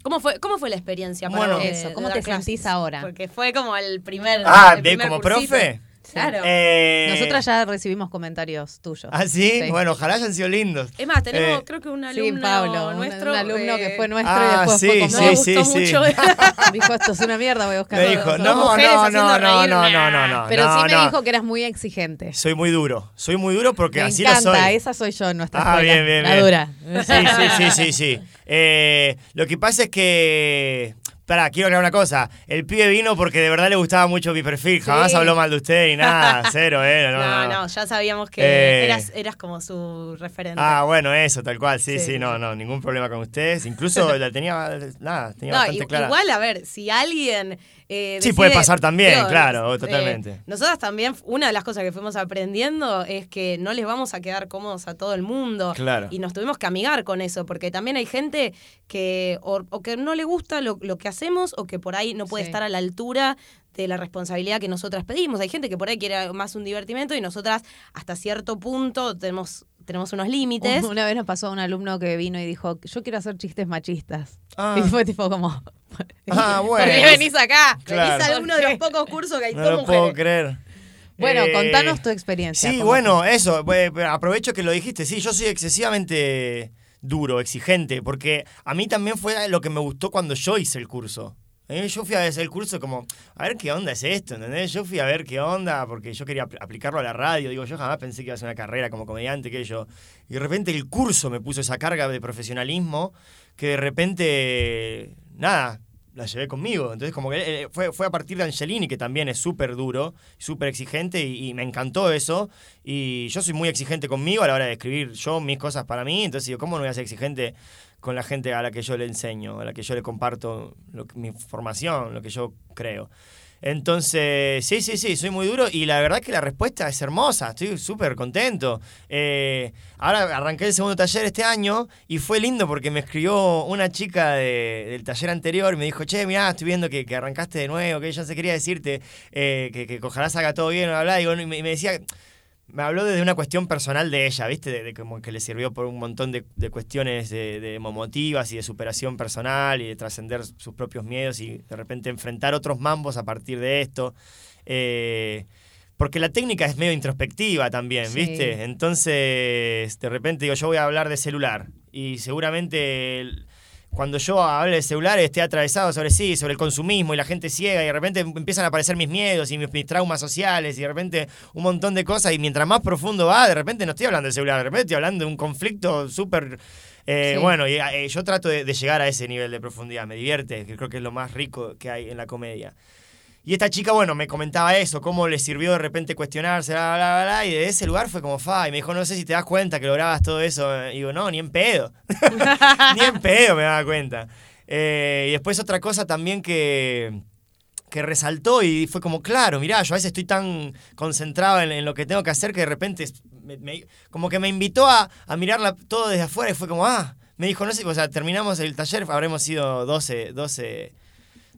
Speaker 1: ¿Cómo fue, cómo fue la experiencia para
Speaker 3: Bueno.
Speaker 1: de-
Speaker 2: Eso, ¿cómo te sentís ahora?
Speaker 1: Porque fue como el primer.
Speaker 3: Ah,
Speaker 1: el
Speaker 3: ¿de como
Speaker 1: cursito.
Speaker 3: profe?
Speaker 1: Claro.
Speaker 3: Eh,
Speaker 2: Nosotras ya recibimos comentarios tuyos.
Speaker 3: ¿Ah, sí? Bueno, ojalá hayan sido lindos.
Speaker 1: Es más, tenemos,
Speaker 3: Eh,
Speaker 1: creo que un
Speaker 2: Sí,
Speaker 1: alumno
Speaker 2: Pablo, un-
Speaker 1: nuestro.
Speaker 2: un alumno
Speaker 1: eh,
Speaker 2: que fue nuestro
Speaker 3: Ah,
Speaker 2: y después
Speaker 3: sí,
Speaker 2: fue
Speaker 1: no
Speaker 2: como...
Speaker 1: me
Speaker 3: sí,
Speaker 1: gustó
Speaker 3: sí.
Speaker 1: mucho. [laughs]
Speaker 2: Dijo, esto es una mierda, voy a buscar
Speaker 3: Me
Speaker 2: otro".
Speaker 3: dijo, no,
Speaker 1: mujeres
Speaker 3: no,
Speaker 1: haciendo
Speaker 3: no, no, no, no, no, no.
Speaker 2: Pero
Speaker 3: no,
Speaker 2: sí me
Speaker 3: no.
Speaker 2: dijo que eras muy exigente.
Speaker 3: Soy muy duro, soy muy duro porque
Speaker 2: Me
Speaker 3: así
Speaker 2: encanta,
Speaker 3: lo soy.
Speaker 2: esa soy yo en nuestra
Speaker 3: Ah,
Speaker 2: escuela.
Speaker 3: bien, bien,
Speaker 2: la
Speaker 3: bien.
Speaker 2: dura.
Speaker 3: Sí, sí, sí, sí, sí. Eh, lo que pasa es que... Pará, quiero aclarar una cosa. El pibe vino porque de verdad le gustaba mucho mi perfil. Jamás
Speaker 1: Sí.
Speaker 3: habló mal de usted ni nada. [laughs] Cero, ¿eh? No,
Speaker 1: No,
Speaker 3: no.
Speaker 1: no, ya sabíamos que
Speaker 3: Eh.
Speaker 1: eras, eras como su referente.
Speaker 3: Ah, bueno, eso, tal cual. Sí, sí,
Speaker 1: Sí.
Speaker 3: no, no, ningún problema con ustedes. Incluso [laughs] la tenía, nada, tenía
Speaker 1: No,
Speaker 3: bastante
Speaker 1: i-
Speaker 3: clara.
Speaker 1: igual, a ver, si alguien. Eh,
Speaker 3: Sí,
Speaker 1: decide-
Speaker 3: puede pasar también, claro,
Speaker 1: eh,
Speaker 3: totalmente.
Speaker 1: nosotras también, una de las cosas que fuimos aprendiendo es que no les vamos a quedar cómodos a todo el mundo.
Speaker 3: Claro.
Speaker 1: Y nos tuvimos que amigar con eso, porque también hay gente que o, o que no le gusta lo, lo que hacemos o que por ahí no puede
Speaker 2: Sí.
Speaker 1: estar a la altura de la responsabilidad que nosotras pedimos. Hay gente que por ahí quiere más un divertimento y nosotras hasta cierto punto tenemos, tenemos unos límites.
Speaker 2: Una vez nos pasó a un alumno que vino y dijo, yo quiero hacer chistes machistas.
Speaker 3: Ah.
Speaker 2: Y fue tipo como...
Speaker 3: Ah, bueno. [laughs]
Speaker 2: ¿Por qué venís acá?
Speaker 3: Claro.
Speaker 1: Venís a uno de los pocos cursos que hay
Speaker 3: No lo puedo
Speaker 1: mujeres.
Speaker 3: creer.
Speaker 2: Bueno,
Speaker 3: Eh,
Speaker 2: contanos tu experiencia.
Speaker 3: Sí,
Speaker 2: ¿cómo
Speaker 3: bueno, eso. eh, Aprovecho que lo dijiste. Sí, yo soy excesivamente duro, exigente, porque a mí también fue lo que me gustó cuando yo hice el curso. Eh, Yo fui a hacer el curso como, a ver qué onda es esto, ¿entendés? Yo fui a ver qué onda porque yo quería apl- aplicarlo a la radio. Digo, yo jamás pensé que iba a hacer una carrera como comediante, que yo. Y de repente el curso me puso esa carga de profesionalismo que de repente, nada, la llevé conmigo. Entonces, como que eh, fue, fue a partir de Angelini, que también es súper duro, súper exigente, y, y me encantó eso. Y yo soy muy exigente conmigo a la hora de escribir yo mis cosas para mí. Entonces, digo, ¿cómo no voy a ser exigente con la gente a la que yo le enseño, a la que yo le comparto mi formación, lo que yo creo? Entonces, sí, sí, sí, soy muy duro y la verdad que la respuesta es hermosa, estoy súper contento. Eh, ahora arranqué el segundo taller este año y fue lindo porque me escribió una chica de- del taller anterior y me dijo, che, mirá, estoy viendo que, arrancaste de nuevo, que no sé, quería decirte eh, que, que ojalá salga todo bien, bla, bla, y me decía... Me habló desde una cuestión personal de ella, ¿viste? De, de como que le sirvió por un montón de, de cuestiones de, de emotivas y de superación personal y de trascender sus propios miedos y de repente enfrentar otros mambos a partir de esto. Eh, porque la técnica es medio introspectiva también,
Speaker 2: Sí.
Speaker 3: ¿viste? Entonces, de repente digo, yo voy a hablar de celular y seguramente el- cuando yo hable de celular esté atravesado sobre sí, sobre el consumismo y la gente ciega y de repente empiezan a aparecer mis miedos y mis, mis traumas sociales y de repente un montón de cosas y mientras más profundo va, de repente no estoy hablando del celular, de repente estoy hablando de un conflicto súper... eh,
Speaker 2: Sí.
Speaker 3: Bueno, y eh, yo trato de, de llegar a ese nivel de profundidad, me divierte, que creo que es lo más rico que hay en la comedia. Y esta chica, bueno, me comentaba eso, cómo le sirvió de repente cuestionarse, bla, bla, bla, y de ese lugar fue como, fa, y me dijo, no sé si te das cuenta que lograbas todo eso. Y digo, no, ni en pedo. [laughs] ni en pedo me daba cuenta. Eh, y después otra cosa también que, que resaltó y fue como, claro, mirá, yo a veces estoy tan concentrado en, lo que tengo que hacer que de repente me- como que me invitó a, a mirarla todo desde afuera y fue como, ah, me dijo, no sé, o sea, terminamos el taller, habremos sido 12, 12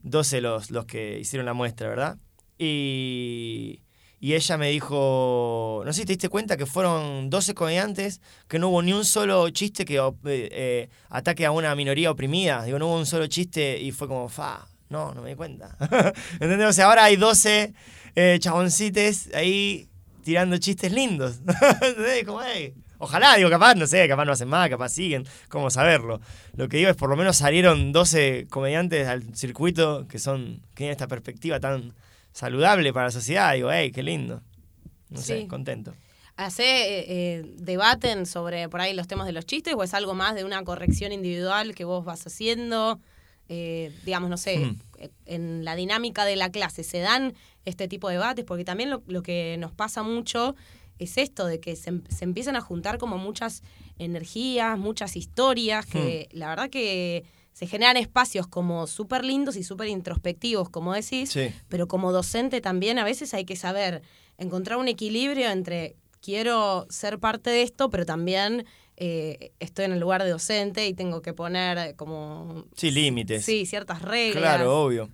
Speaker 3: 12 los, los que hicieron la muestra, ¿verdad? Y, y ella me dijo, no sé si te diste cuenta que fueron 12 comediantes, que no hubo ni un solo chiste que eh, eh, ataque a una minoría oprimida. Digo, no hubo un solo chiste y fue como, fa, no, no me di cuenta. [laughs] ¿Entendés? O sea, ahora hay 12 eh, chaboncites ahí tirando chistes lindos. [laughs] ¿Entendés? Como, "Ey". Ojalá, digo, capaz, no sé, capaz no hacen más, capaz siguen, cómo saberlo. Lo que digo es, por lo menos salieron 12 comediantes al circuito que son, que tienen esta perspectiva tan saludable para la sociedad. Digo, hey, qué lindo. No sé, contento.
Speaker 1: ¿Hace, eh, eh, debaten sobre por ahí los temas de los chistes o es algo más de una corrección individual que vos vas haciendo? Eh, digamos, no sé,
Speaker 3: Hmm.
Speaker 1: eh, en la dinámica de la clase, ¿se dan este tipo de debates? Porque también lo, lo que nos pasa mucho es esto, de que se, em- se empiezan a juntar como muchas energías, muchas historias, que la verdad que se generan espacios como súper lindos y súper introspectivos, como decís,
Speaker 3: Sí.
Speaker 1: pero como docente también a veces hay que saber encontrar un equilibrio entre quiero ser parte de esto, pero también eh, estoy en el lugar de docente y tengo que poner como...
Speaker 3: Sí, límites.
Speaker 1: Sí, ciertas reglas.
Speaker 3: Claro, obvio.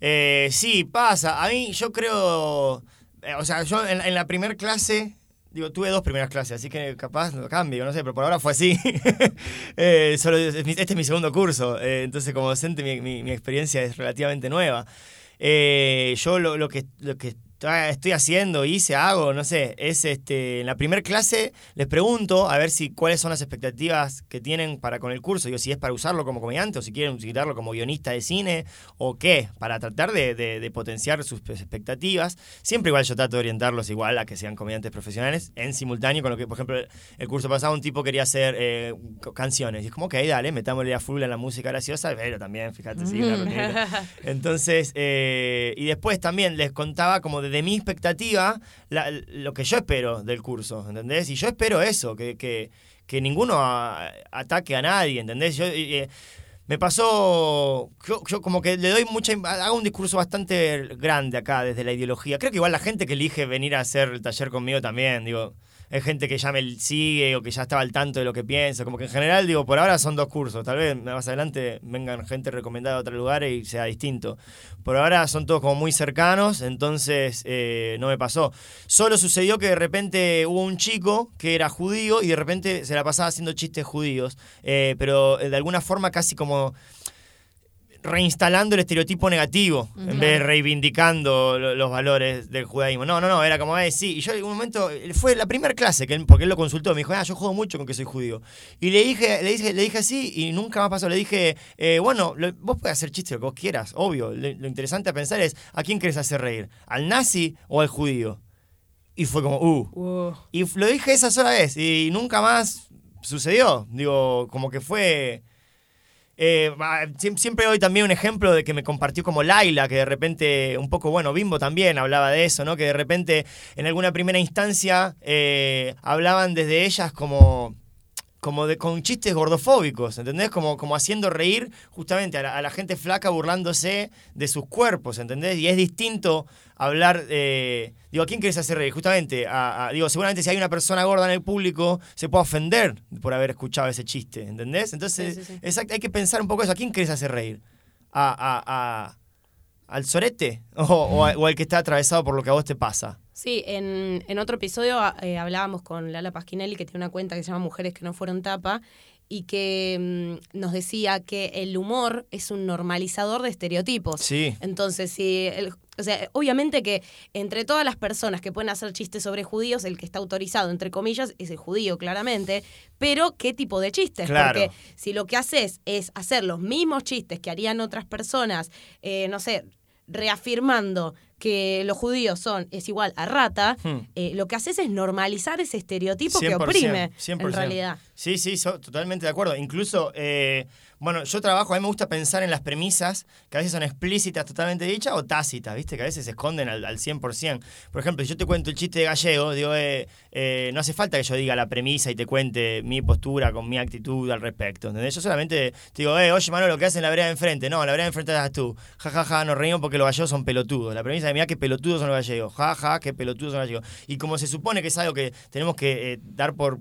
Speaker 3: Eh, sí, pasa. A mí, yo creo. eh, o sea, yo en, en la primera clase. Digo, tuve dos primeras clases, así que capaz lo cambio, no sé, pero por ahora fue así. [laughs] Eh, solo este es mi segundo curso, eh, entonces como docente mi, mi- experiencia es relativamente nueva. Eh, yo lo, lo que, lo que estoy haciendo, hice, hago, no sé, es este, en la primera clase les pregunto a ver si cuáles son las expectativas que tienen para con el curso, digo, si es para usarlo como comediante o si quieren utilizarlo como guionista de cine o qué, para tratar de, de- de potenciar sus expectativas. Siempre igual yo trato de orientarlos igual a que sean comediantes profesionales en simultáneo con lo que, por ejemplo, el curso pasado un tipo quería hacer eh, canciones y es como, ok, dale, metámosle a full en la música graciosa, pero también, fíjate, sí, una rutinita. Entonces, eh, y después también les contaba como desde mi expectativa lo que yo espero del curso, ¿entendés? Y yo espero eso, que, que, que ninguno ataque a nadie, ¿entendés? Yo, eh, me pasó, yo, como que le doy mucha, hago un discurso bastante grande acá desde la ideología. Creo que igual la gente que elige venir a hacer el taller conmigo también, digo, es gente que ya me sigue o que ya estaba al tanto de lo que pienso. Como que en general, digo, por ahora son dos cursos. Tal vez más adelante vengan gente recomendada de otros lugares y sea distinto. Por ahora son todos como muy cercanos, entonces eh, no me pasó. Solo sucedió que de repente hubo un chico que era judío y de repente se la pasaba haciendo chistes judíos, eh, pero de alguna forma casi como reinstalando el estereotipo negativo en vez de reivindicando lo- los valores del judaísmo. No, no, no, era como, eh, sí. Y yo en un momento, fue la primera clase, que él- porque él lo consultó, me dijo, ah, yo juego mucho con que soy judío. Y le dije, le dije, le dije así y nunca más pasó. Le dije, eh, bueno, lo- vos podés hacer chistes lo que vos quieras, obvio. Lo interesante a pensar es, ¿a quién querés hacer reír? ¿Al nazi o al judío? Y fue como, uh.
Speaker 1: Uh,
Speaker 3: Y lo dije esa sola vez y nunca más sucedió. Digo, como que fue... eh, siempre doy también un ejemplo de que me compartió como Laila, que de repente, un poco, bueno, Bimbo también hablaba de eso, ¿no? Que de repente en alguna primera instancia eh, hablaban desde ellas como como de, con chistes gordofóbicos, ¿entendés? Como, como haciendo reír justamente a la, a la gente flaca burlándose de sus cuerpos, ¿entendés? Y es distinto hablar, eh, digo, ¿a quién querés hacer reír? Justamente, a- a- digo, seguramente si hay una persona gorda en el público, se puede ofender por haber escuchado ese chiste, ¿entendés? Entonces,
Speaker 1: Sí, sí, sí.
Speaker 3: exacto, hay que pensar un poco eso, ¿a quién querés hacer reír? ¿A, a- a- al sorete? [laughs] ¿O, o a- o al que está atravesado por lo que a vos te pasa?
Speaker 1: Sí, en, en otro episodio eh, hablábamos con Lala Pasquinelli, que tiene una cuenta que se llama Mujeres que no fueron tapa, y que mm, nos decía que el humor es un normalizador de estereotipos.
Speaker 3: Sí.
Speaker 1: Entonces, si el- o sea, obviamente que entre todas las personas que pueden hacer chistes sobre judíos, el que está autorizado, entre comillas, es el judío, claramente. Pero, ¿qué tipo de chistes?
Speaker 3: Claro.
Speaker 1: Porque si lo que haces es hacer los mismos chistes que harían otras personas, eh, no sé, reafirmando que los judíos son es igual a rata,
Speaker 3: Hmm.
Speaker 1: eh, lo que haces es normalizar ese estereotipo que
Speaker 3: 100%,
Speaker 1: oprime,
Speaker 3: 100%.
Speaker 1: en realidad.
Speaker 3: Sí, sí, so- totalmente de acuerdo. Incluso, eh, bueno, yo trabajo, a mí me gusta pensar en las premisas que a veces son explícitas, totalmente dichas, o tácitas, ¿viste? Que a veces se esconden al, al 100%. Por ejemplo, si yo te cuento el chiste de gallego, digo, eh, eh, no hace falta que yo diga la premisa y te cuente mi postura con mi actitud al respecto, ¿entendés? Yo solamente te digo, eh, oye, Manolo, lo que hacen en la vereda de enfrente. No, la vereda de enfrente das tú. Ja, ja, ja, nos reímos porque los gallegos son pelotudos. La premisa de, mira qué pelotudos son los gallegos. Ja, ja, qué pelotudos son los gallegos. Y como se supone que es algo que tenemos que eh, dar por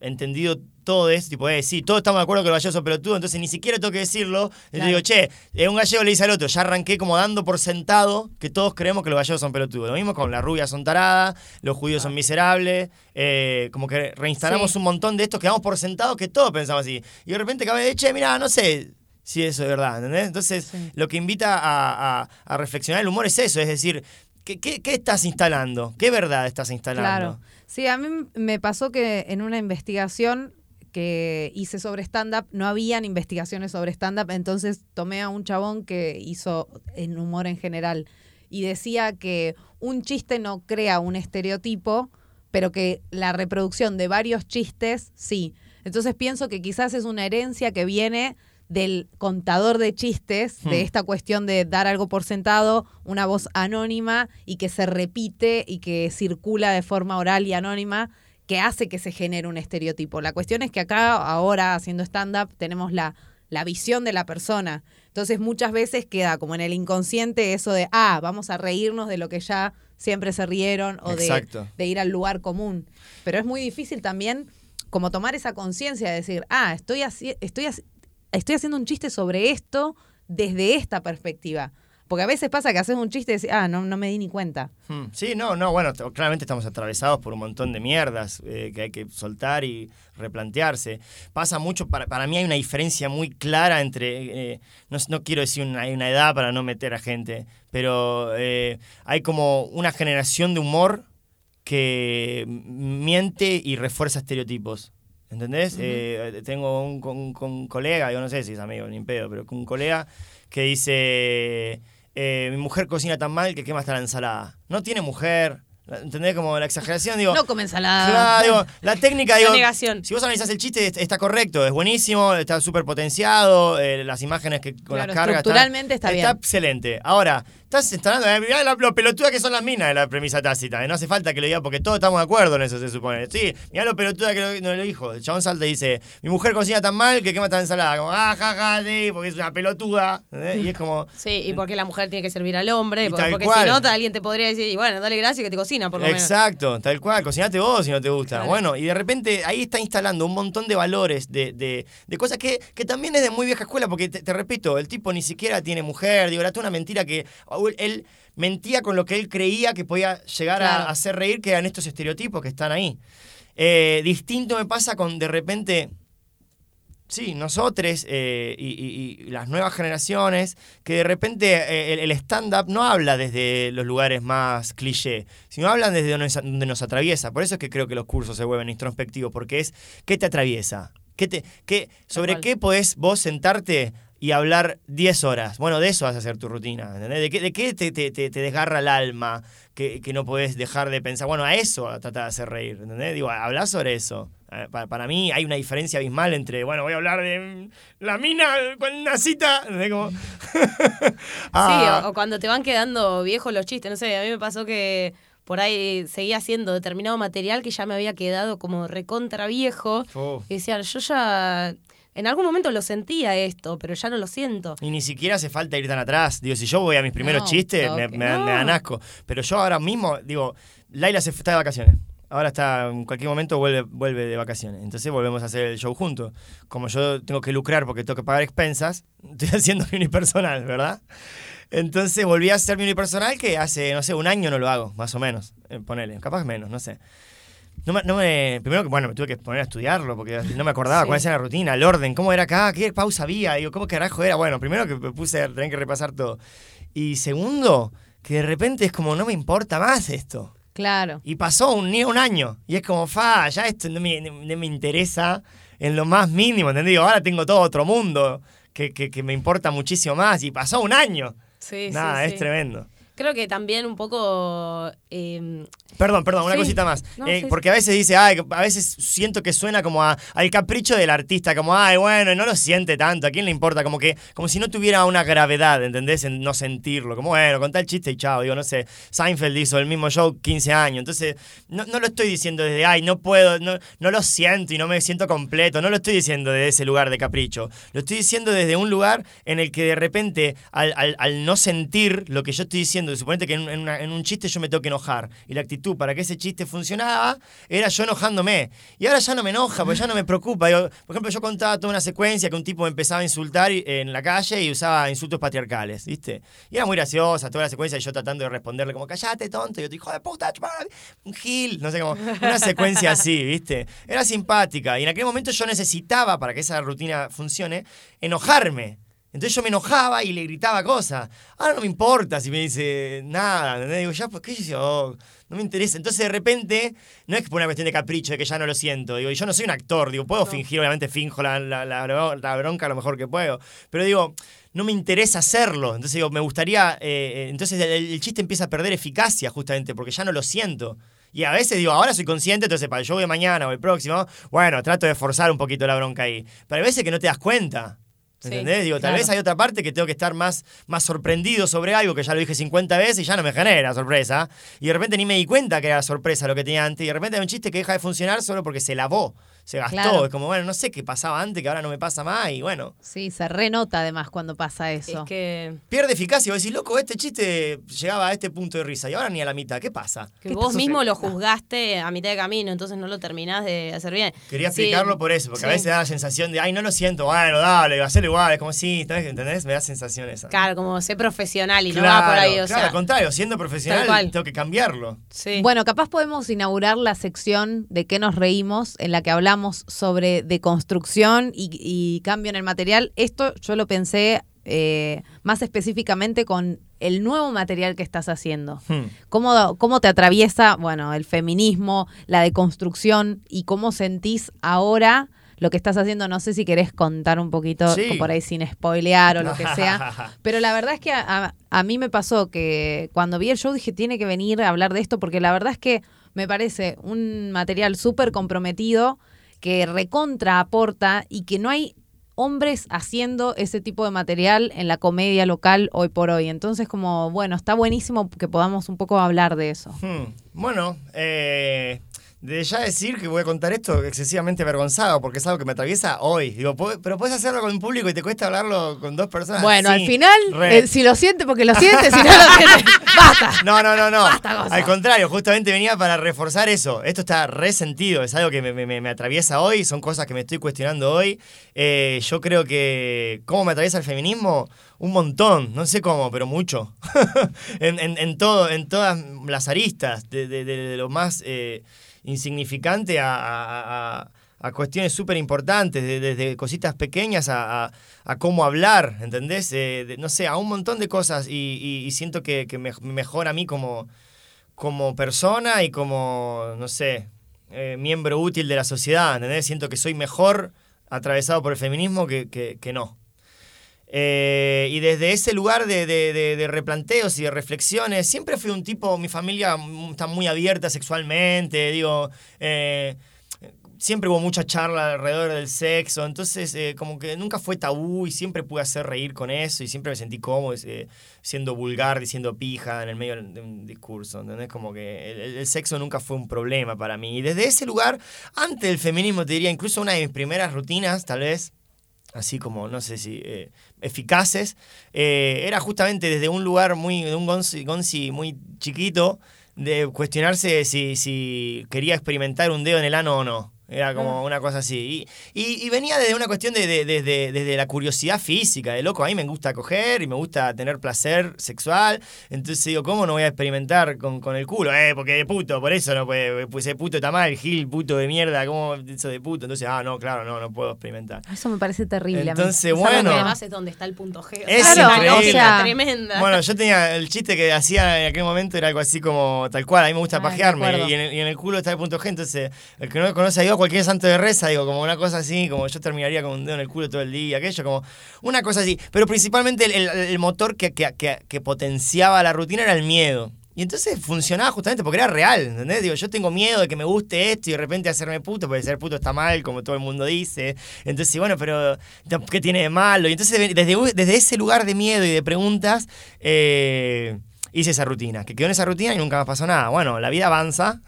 Speaker 3: entendido todo esto, tipo, eh, sí, todos estamos de acuerdo que los gallegos son pelotudos, entonces ni siquiera tengo que decirlo.
Speaker 1: Claro.
Speaker 3: digo, che, eh, un gallego le dice al otro, ya arranqué como dando por sentado que todos creemos que los gallegos son pelotudos. Lo mismo con las rubias son taradas, los judíos son miserables, eh, como que reinstalamos
Speaker 1: Sí.
Speaker 3: un montón de esto que damos por sentado que todos pensamos así. Y de repente cabe de, che, mira, no sé si eso es verdad, ¿entendés? Entonces,
Speaker 2: Sí.
Speaker 3: lo que invita a, a- a reflexionar el humor es eso, es decir, ¿qué, qué, qué estás instalando? ¿Qué verdad estás instalando?
Speaker 2: Claro. Sí, a mí me pasó que en una investigación que hice sobre stand-up, no habían investigaciones sobre stand-up, entonces tomé a un chabón que hizo en humor en general y decía que un chiste no crea un estereotipo, pero que la reproducción de varios chistes sí. Entonces pienso que quizás es una herencia que viene del contador de chistes, de
Speaker 3: Hmm.
Speaker 2: esta cuestión de dar algo por sentado, una voz anónima y que se repite y que circula de forma oral y anónima, que hace que se genere un estereotipo. La cuestión es que acá, ahora haciendo stand-up, tenemos la, la visión de la persona. Entonces muchas veces queda como en el inconsciente eso de, ah, vamos a reírnos de lo que ya siempre se rieron o de, ir al lugar común. Pero es muy difícil también como tomar esa conciencia de decir, ah, estoy, haci- estoy, haci- estoy haciendo un chiste sobre esto desde esta perspectiva. Porque a veces pasa que haces un chiste y decís, ah, no, no me di ni cuenta.
Speaker 3: Hmm, Sí, no, no, bueno, claramente estamos atravesados por un montón de mierdas eh, que hay que soltar y replantearse. Pasa mucho, para, para mí hay una diferencia muy clara entre, eh, no, no quiero decir una, una edad para no meter a gente, pero eh, hay como una generación de humor que miente y refuerza estereotipos. ¿Entendés? Eh, tengo un, un- un colega, yo no sé si es amigo ni en pedo, pero un colega que dice, eh, mi mujer cocina tan mal que quema hasta la ensalada. No tiene mujer, ¿entendés? Como la exageración, digo...
Speaker 2: no come ensalada.
Speaker 3: Claro, digo, la [laughs] técnica, digo,
Speaker 1: La negación.
Speaker 3: si vos analizás el chiste, est- está correcto, es buenísimo, está súper potenciado, eh, las imágenes que con
Speaker 2: Claro,
Speaker 3: las cargas. están-
Speaker 2: estructuralmente está bien.
Speaker 3: excelente. Ahora, estás instalando, eh, mirá la- lo pelotuda que son las minas de la premisa tácita, eh, no hace falta que lo diga porque todos estamos de acuerdo en eso, se supone. Sí, mirá lo pelotuda que lo, no lo dijo. El chabón salta y dice, mi mujer cocina tan mal que quema esta ensalada. Como, ah, ja, ja, sí, porque es una pelotuda. ¿entendés? Y es como... [laughs]
Speaker 1: Sí, y porque la mujer tiene que servir al hombre, porque, porque si no, alguien te podría decir, y bueno, dale gracias que te cocina, por lo menos.
Speaker 3: Exacto, tal cual, cocinate vos si no te gusta.
Speaker 1: Claro.
Speaker 3: Bueno, y de repente ahí está instalando un montón de valores, de, de- de cosas que, que también es de muy vieja escuela, porque te, te repito, el tipo ni siquiera tiene mujer, digo, era toda una mentira que él, él mentía con lo que él creía que podía llegar
Speaker 1: Claro.
Speaker 3: a, hacer reír, que eran estos estereotipos que están ahí. Eh, distinto me pasa con de repente sí, nosotros eh, y, y- y las nuevas generaciones, que de repente eh, el, el stand-up no habla desde los lugares más cliché, sino hablan desde donde nos, donde nos atraviesa. Por eso es que creo que los cursos se vuelven introspectivos, porque es ¿qué te atraviesa? ¿Qué te, qué, ¿Sobre qué podés vos sentarte y hablar 10 horas? Bueno, de eso vas a hacer tu rutina. ¿entendés? ¿De qué, de qué te, te- te- te desgarra el alma que, que no podés dejar de pensar? Bueno, a eso trata de hacer reír. ¿entendés? Digo, hablar sobre eso. Eh, pa- Para, mí hay una diferencia abismal entre, bueno, voy a hablar de la mina con una cita. [laughs] Ah,
Speaker 1: Sí, o, o cuando te van quedando viejos los chistes. No sé, a mí me pasó que por ahí seguía haciendo determinado material que ya me había quedado como recontra viejo.
Speaker 3: fu.
Speaker 1: Y decía, yo ya. En algún momento lo sentía esto, pero ya no lo siento.
Speaker 3: Y ni siquiera hace falta ir tan atrás. Digo, si yo voy a mis primeros
Speaker 2: No,
Speaker 3: chistes, me, me,
Speaker 1: No.
Speaker 3: dan asco. Pero yo ahora mismo, digo, Laila se está de vacaciones. Ahora está, en cualquier momento vuelve, vuelve de vacaciones. Entonces volvemos a hacer el show juntos. Como yo tengo que lucrar porque tengo que pagar expensas, [laughs] estoy haciendo mi unipersonal, ¿verdad? Entonces volví a hacer mi unipersonal que hace, no sé, un año no lo hago, más o menos. Eh, ponele, capaz menos, no sé. No me, no me- primero que, bueno, me tuve que poner a estudiarlo porque no me acordaba
Speaker 1: Sí.
Speaker 3: cuál era la rutina, el orden, cómo era acá, qué pausa había, digo, cómo carajo era. Bueno, primero que me puse a tener que repasar todo. Y segundo, que de repente es como, no me importa más esto.
Speaker 2: Claro.
Speaker 3: Y pasó un, ni un año. Y es como, fa, ya esto no me, no me interesa en lo más mínimo, ¿entendés? Ahora tengo todo otro mundo que, que, que me importa muchísimo más. Y pasó un año.
Speaker 1: Sí,
Speaker 3: Nada,
Speaker 1: sí,
Speaker 3: es
Speaker 1: sí.
Speaker 3: tremendo.
Speaker 1: Creo que también un poco. eh,
Speaker 3: Perdón, perdón, una
Speaker 1: Sí.
Speaker 3: cosita más.
Speaker 1: No,
Speaker 3: Eh,
Speaker 1: sí,
Speaker 3: porque a veces dice, ay, a veces siento que suena como a- al capricho del artista, como, ay, bueno, no lo siente tanto, ¿a quién le importa? Como que, como si no tuviera una gravedad, ¿entendés? En no sentirlo. Como, bueno, contar el chiste y chao. Digo, no sé, Seinfeld hizo el mismo show 15 años. Entonces, no, no lo estoy diciendo desde, ay, no puedo, no, no lo siento y no me siento completo. No lo estoy diciendo desde ese lugar de capricho. Lo estoy diciendo desde un lugar en el que de repente, al, al- al no sentir lo que yo estoy diciendo, suponete que en, un chiste yo me tengo que enojar. Y la actitud para que ese chiste funcionaba era yo enojándome. Y ahora ya no me enoja, porque ya no me preocupa. Digo, por ejemplo, yo contaba toda una secuencia que un tipo me empezaba a insultar en la calle y usaba insultos patriarcales, ¿viste? Y era muy graciosa toda la secuencia y yo tratando de responderle como, callate, tonto. Y yo, hijo de puta, un gil. No sé cómo. Una secuencia así, ¿viste? Era simpática. Y en aquel momento yo necesitaba, para que esa rutina funcione, enojarme. Entonces yo me enojaba y le gritaba cosas. Ahora no me importa si me dice nada. Digo, ya, pues qué yo, no me interesa. Entonces de repente, no es que por una cuestión de capricho, de que ya no lo siento. Digo, y yo no soy un actor, digo, puedo fingir, obviamente finjo la, la- la la bronca lo mejor que puedo. Pero digo, no me interesa hacerlo. Entonces digo, me gustaría. eh, eh, entonces el, el chiste empieza a perder eficacia justamente porque ya no lo siento. Y a veces digo, ahora soy consciente, entonces para el show de mañana o el próximo, bueno, trato de forzar un poquito la bronca ahí. Pero hay veces que no te das cuenta.
Speaker 1: Sí,
Speaker 3: ¿Entendés? Digo, tal
Speaker 2: claro.
Speaker 3: vez hay otra parte que tengo que estar más, más sorprendido sobre algo que ya lo dije 50 veces y ya no me genera sorpresa. Y de repente ni me di cuenta que era sorpresa lo que tenía antes. Y de repente hay un chiste que deja de funcionar solo porque se lavó, se gastó.
Speaker 2: Claro.
Speaker 3: Es como, bueno, no sé qué pasaba antes, que ahora no me pasa más. Y bueno,
Speaker 2: Sí, se renota además cuando pasa
Speaker 1: es
Speaker 2: eso.
Speaker 1: que,
Speaker 3: pierde eficacia. Vos decís, loco, este chiste llegaba a este punto de risa y ahora ni a la mitad. ¿Qué pasa?
Speaker 1: que
Speaker 3: ¿Qué
Speaker 1: vos
Speaker 3: pasó?
Speaker 1: mismo lo juzgaste a mitad de camino, entonces no lo terminás de hacer bien.
Speaker 3: Quería
Speaker 1: Sí,
Speaker 3: explicarlo por eso, porque a veces da la sensación de, ay, no lo siento, bueno, dale, va a ser igual. Es como, sí, ¿entendés? Me da sensación esa.
Speaker 1: Claro, como ser profesional y no va por ahí, o
Speaker 3: claro,
Speaker 1: sea.
Speaker 3: al contrario, siendo profesional tengo que cambiarlo.
Speaker 1: Sí.
Speaker 2: Bueno, capaz podemos inaugurar la sección de qué nos reímos, en la que hablamos sobre deconstrucción y, y cambio en el material. Esto yo lo pensé eh, más específicamente con el nuevo material que estás haciendo.
Speaker 3: Hmm.
Speaker 2: ¿Cómo, ¿Cómo te atraviesa, bueno, el feminismo, la deconstrucción y cómo sentís ahora lo que estás haciendo? No sé si querés contar un poquito,
Speaker 3: Sí.
Speaker 2: por ahí sin spoilear o lo que sea. [laughs] Pero la verdad es que a, a- a mí me pasó que cuando vi el show dije, tiene que venir a hablar de esto, porque la verdad es que me parece un material súper comprometido, que recontra aporta y que no hay hombres haciendo ese tipo de material en la comedia local hoy por hoy. Entonces, como, bueno, está buenísimo que podamos un poco hablar de eso.
Speaker 3: Hmm. Bueno, eh, de ya decir que voy a contar esto excesivamente avergonzado, porque es algo que me atraviesa hoy. Digo, "Pu- pero puedes hacerlo con un público y te cuesta hablarlo con dos personas.
Speaker 2: Bueno,
Speaker 3: Sí,
Speaker 2: al final, eh, si lo siente, porque lo siente, si no lo siente, [laughs] basta.
Speaker 3: No, no, no, no.
Speaker 2: Basta.
Speaker 3: Al contrario, justamente venía para reforzar eso. Esto está resentido, es algo que me, me- me atraviesa hoy, son cosas que me estoy cuestionando hoy. Eh, yo creo que. ¿Cómo me atraviesa el feminismo? Un montón, no sé cómo, pero mucho. [laughs] en, en- en todo, en todas las aristas, de, de- de lo más eh, insignificante a, a- a- cuestiones súper importantes, desde cositas pequeñas a, cómo hablar, ¿entendés? Eh, no sé, a un montón de cosas y, siento que, me mejora a mí como, como persona y como, no sé, eh, miembro útil de la sociedad, ¿entendés? Siento que soy mejor atravesado por el feminismo que, que, no. Eh, y desde ese lugar de, de, de, replanteos y de reflexiones, siempre fui un tipo, mi familia está muy abierta sexualmente, digo, siempre hubo mucha charla alrededor del sexo, entonces eh, como que nunca fue tabú y siempre pude hacer reír con eso y siempre me sentí cómodo eh, siendo vulgar, diciendo pija en el medio de un discurso, ¿entendés? Como que el, sexo nunca fue un problema para mí. Y desde ese lugar, antes del feminismo, te diría, incluso una de mis primeras rutinas, tal vez, así como, no sé si, eh, eficaces, era justamente desde un lugar muy, de un gonzi, muy chiquito, de cuestionarse si, si quería experimentar un dedo en el ano o no. Era como una cosa así. Y, y, venía desde una cuestión de, de, desde la curiosidad física, de loco, a mí me gusta coger y me gusta tener placer sexual. Entonces digo, ¿cómo no voy a experimentar con, con el culo? Eh, porque de puto, por eso no puede, pues ese puto está mal, gil, puto de mierda, ¿cómo eso de puto? Entonces, ah, no, claro, no, no puedo experimentar.
Speaker 2: Eso me parece terrible.
Speaker 3: Entonces, bueno.
Speaker 1: además es donde está el punto G.
Speaker 3: es increíble.
Speaker 1: tremenda.
Speaker 3: Bueno, yo tenía el chiste que hacía en aquel momento era algo así como tal cual, a mí me gusta pajearme y en, el, y en, el, culo está el punto G, entonces el que no me conoce a Dios, cualquier santo de reza, digo, como una cosa así, como yo terminaría con un dedo en el culo todo el día, aquello, como una cosa así. Pero principalmente el, motor que, que, potenciaba la rutina era el miedo. Y entonces funcionaba justamente porque era real, ¿entendés? Digo, yo tengo miedo de que me guste esto y de repente hacerme puto, porque ser puto está mal, como todo el mundo dice. Entonces, bueno, pero ¿qué tiene de malo? Y entonces desde, desde ese lugar de miedo y de preguntas, eh, hice esa rutina, que quedó en esa rutina y nunca más pasó nada. Bueno, la vida avanza,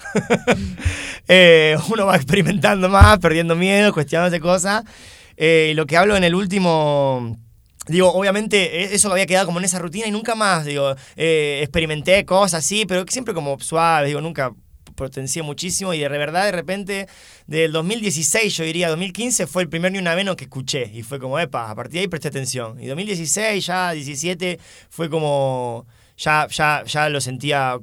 Speaker 3: [laughs] eh, uno va experimentando más, perdiendo miedo, cuestionándose cosas. Eh, lo que hablo en el último... Digo, obviamente e, eso había quedado como en esa rutina y nunca más, digo, eh, experimenté cosas así, pero siempre como suave, digo, nunca potencié muchísimo y de verdad de repente del 2016 yo diría 2015 fue el primer ni una menos que escuché y fue como epa a partir de ahí presté atención y 2016 ya 17 fue como ya, ya, ya lo sentía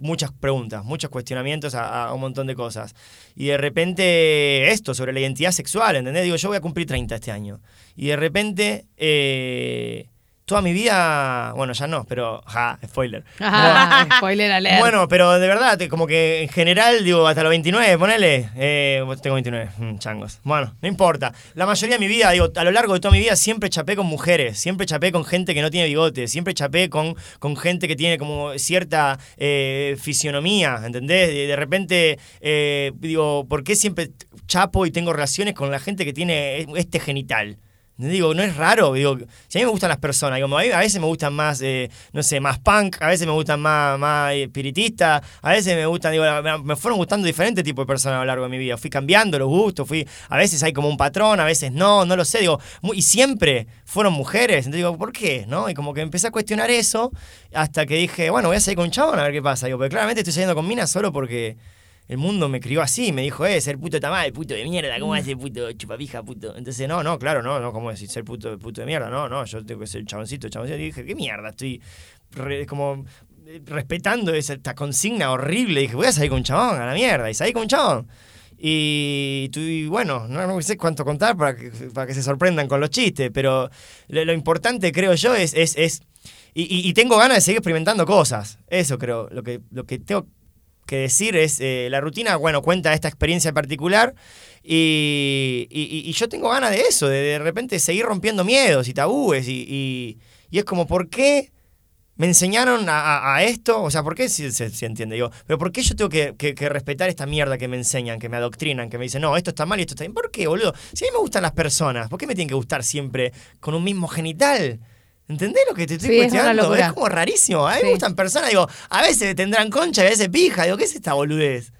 Speaker 3: muchas preguntas, muchos cuestionamientos a, un montón de cosas. Y de repente esto sobre la identidad sexual, ¿entendés? Digo, yo voy a cumplir 30 este año. Y de repente eh, toda mi vida, bueno, ya no, pero, ja, spoiler. [laughs] [laughs]
Speaker 2: spoiler alert.
Speaker 3: Bueno, pero de verdad, como que en general, digo, hasta los 29, ponele, eh, tengo 29, mm, changos. Bueno, no importa. La mayoría de mi vida, digo, a lo largo de toda mi vida siempre chapé con mujeres, siempre chapé con gente que no tiene bigote, siempre chapé con, con gente que tiene como cierta eh, fisionomía, ¿entendés? De, de repente, eh, digo, ¿por qué siempre chapo y tengo relaciones con la gente que tiene este genital? Digo, no es raro, digo, si a mí me gustan las personas, digo, a, veces me gustan más, eh, no sé, más punk, a veces me gustan más, más espiritistas, a veces me gustan, digo, me fueron gustando diferentes tipos de personas a lo largo de mi vida, fui cambiando los gustos, fui, a veces hay como un patrón, a veces no, no lo sé, digo, y siempre fueron mujeres, entonces digo, ¿por qué? ¿No? Y como que empecé a cuestionar eso hasta que dije, bueno, voy a salir con un chabón a ver qué pasa, digo, pero claramente estoy saliendo con minas solo porque el mundo me crió así, me dijo, eh, ser puto está mal, puto de mierda, ¿cómo es ser puto chupapija, puto? Entonces, no, no, claro, no, no, ¿cómo decir ser puto, puto de mierda? No, no, yo tengo que ser chaboncito, chaboncito. Y dije, ¿qué mierda? Estoy como eh, respetando esta consigna horrible. dije, voy a salir con un chabón, a la mierda, y salí con un chabón. Y, y, bueno, no, sé cuánto contar para que, para que se sorprendan con los chistes, pero lo, importante creo yo es, es, es y, y, tengo ganas de seguir experimentando cosas. Eso creo, lo que, lo que tengo que decir es, eh, la rutina, bueno, cuenta esta experiencia particular y, yo tengo ganas de eso, de de repente seguir rompiendo miedos y tabúes y, es como, ¿por qué me enseñaron a, esto? O sea, ¿por qué si se, entiende? Digo, pero ¿por qué yo tengo que, que, respetar esta mierda que me enseñan, que me adoctrinan, que me dicen, no, esto está mal y esto está bien? ¿Por qué, boludo? Si a mí me gustan las personas, ¿por qué me tienen que gustar siempre con un mismo genital? ¿Entendés lo que te estoy cuestionando? Es, como rarísimo. A mí me gustan personas, digo, a veces tendrán concha y a veces pija. Digo, ¿qué es esta boludez?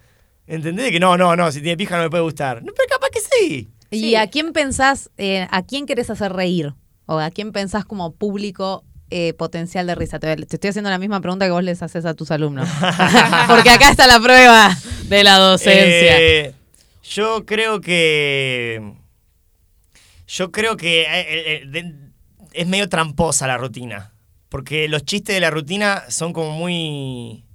Speaker 3: ¿Entendés? Que no, no, no, si tiene pija no me puede gustar. No, pero capaz que sí.
Speaker 2: ¿Y a quién pensás, eh, a quién querés hacer reír? ¿O a quién pensás como público eh, potencial de risa? Te, estoy haciendo la misma pregunta que vos les haces a tus alumnos. [laughs] [laughs] Porque acá está la prueba de la docencia.
Speaker 3: Eh, yo creo que. Yo creo que es medio tramposa la rutina. Porque los chistes de la rutina son como muy.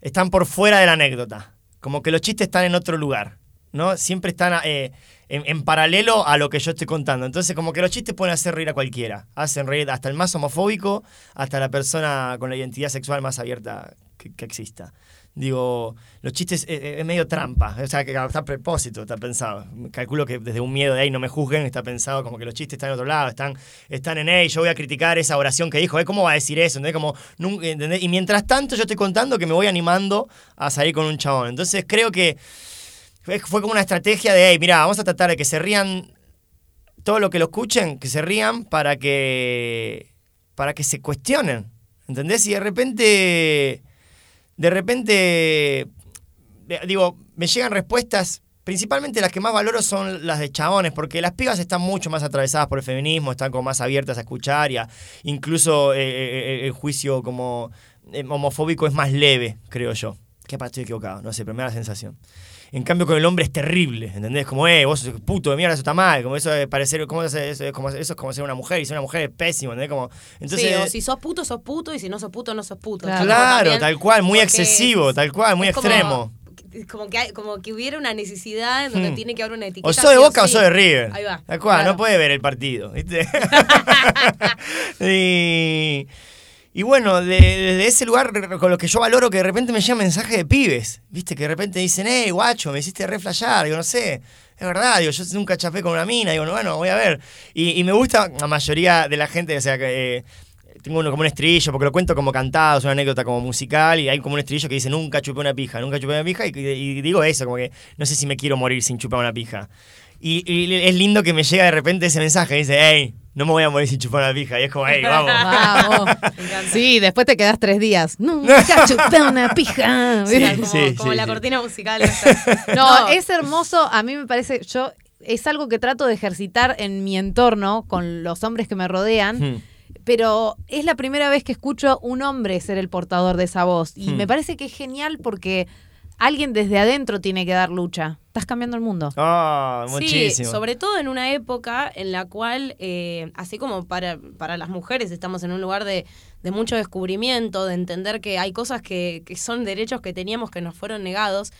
Speaker 3: están por fuera de la anécdota. Como que los chistes están en otro lugar. ¿no? Siempre están eh, en, en paralelo a lo que yo estoy contando. Entonces, como que los chistes pueden hacer reír a cualquiera. Hacen reír hasta el más homofóbico, hasta la persona con la identidad sexual más abierta que, que exista. Digo, los chistes eh, eh, es medio trampa, o sea, que está a propósito, está pensado. Calculo que desde un miedo de ahí no me juzguen, está pensado como que los chistes están en otro lado, están, están en él, yo voy a criticar esa oración que dijo, ¿eh? ¿cómo va a decir eso? ¿Entendés? Como, ¿entendés? Y mientras tanto yo estoy contando que me voy animando a salir con un chabón. Entonces creo que fue como una estrategia de, hey, mira, vamos a tratar de que se rían, todo lo que lo escuchen, que se rían para que, para que se cuestionen, ¿entendés? Y de repente, de repente, digo, me llegan respuestas, principalmente las que más valoro son las de chabones, porque las pibas están mucho más atravesadas por el feminismo, están como más abiertas a escuchar y incluso eh, eh, el juicio como eh, homofóbico es más leve, creo yo. Que estoy equivocado, no sé, pero me da la sensación. En cambio, con el hombre es terrible, ¿entendés? Como, eh, vos sos puto de mierda, eso está mal. Como eso de parecer, como eso, eso es como, eso es como ser una mujer, y ser una mujer es pésimo, ¿entendés? Como, entonces,
Speaker 1: sí, o si sos puto, sos puto, y si no sos puto, no sos puto.
Speaker 2: Claro.
Speaker 1: Como
Speaker 3: claro,
Speaker 1: también-
Speaker 3: tal cual, muy excesivo,
Speaker 1: es-
Speaker 3: tal cual, muy
Speaker 1: es como-
Speaker 3: extremo.
Speaker 1: es Como que, hay- como que hubiera una necesidad en donde
Speaker 3: Hmm.
Speaker 1: tiene que haber una etiqueta.
Speaker 3: O sos de
Speaker 1: sí
Speaker 3: Boca o sos de River.
Speaker 1: Ahí va.
Speaker 3: Tal cual,
Speaker 1: claro.
Speaker 3: no puede ver el partido, ¿viste? [laughs] [laughs] y, y bueno, de- desde ese lugar con lo que yo valoro que de repente me llegan mensajes de pibes, ¿viste? Que de repente dicen, hey, guacho, me hiciste re flashear. Digo, no sé, es verdad, digo, yo nunca chafé con una mina. Digo, bueno, voy a ver. Y, y me gusta la mayoría de la gente, o sea, que... eh, tengo uno como un estribillo, porque lo cuento como cantado, es una anécdota como musical, y hay como un estribillo que dice, nunca chupé una pija, nunca chupé una pija, y, y digo eso, como que no sé si me quiero morir sin chupar una pija. Y, y es lindo que me llega de repente ese mensaje, dice, hey, no me voy a morir sin chupar una pija, y es como, hey, vamos. [laughs]
Speaker 2: Vamos. Sí, después te quedás tres días. Nunca [laughs] chupé una pija.
Speaker 1: Sí, como,
Speaker 3: Sí,
Speaker 1: como
Speaker 3: sí,
Speaker 1: la
Speaker 3: sí.
Speaker 1: cortina musical. [laughs] esa.
Speaker 2: No, es hermoso. A mí me parece, yo es algo que trato de ejercitar en mi entorno con los hombres que me rodean.
Speaker 3: Hmm.
Speaker 2: Pero es la primera vez que escucho a un hombre ser el portador de esa voz. Y
Speaker 3: Hmm.
Speaker 2: me parece que es genial porque alguien desde adentro tiene que dar lucha. Estás cambiando el mundo.
Speaker 3: Ah,
Speaker 1: Sí,
Speaker 3: muchísimo.
Speaker 1: sobre todo en una época en la cual, eh, así como para, para las mujeres estamos en un lugar de, de mucho descubrimiento, de entender que hay cosas que, que son derechos que teníamos que nos fueron negados,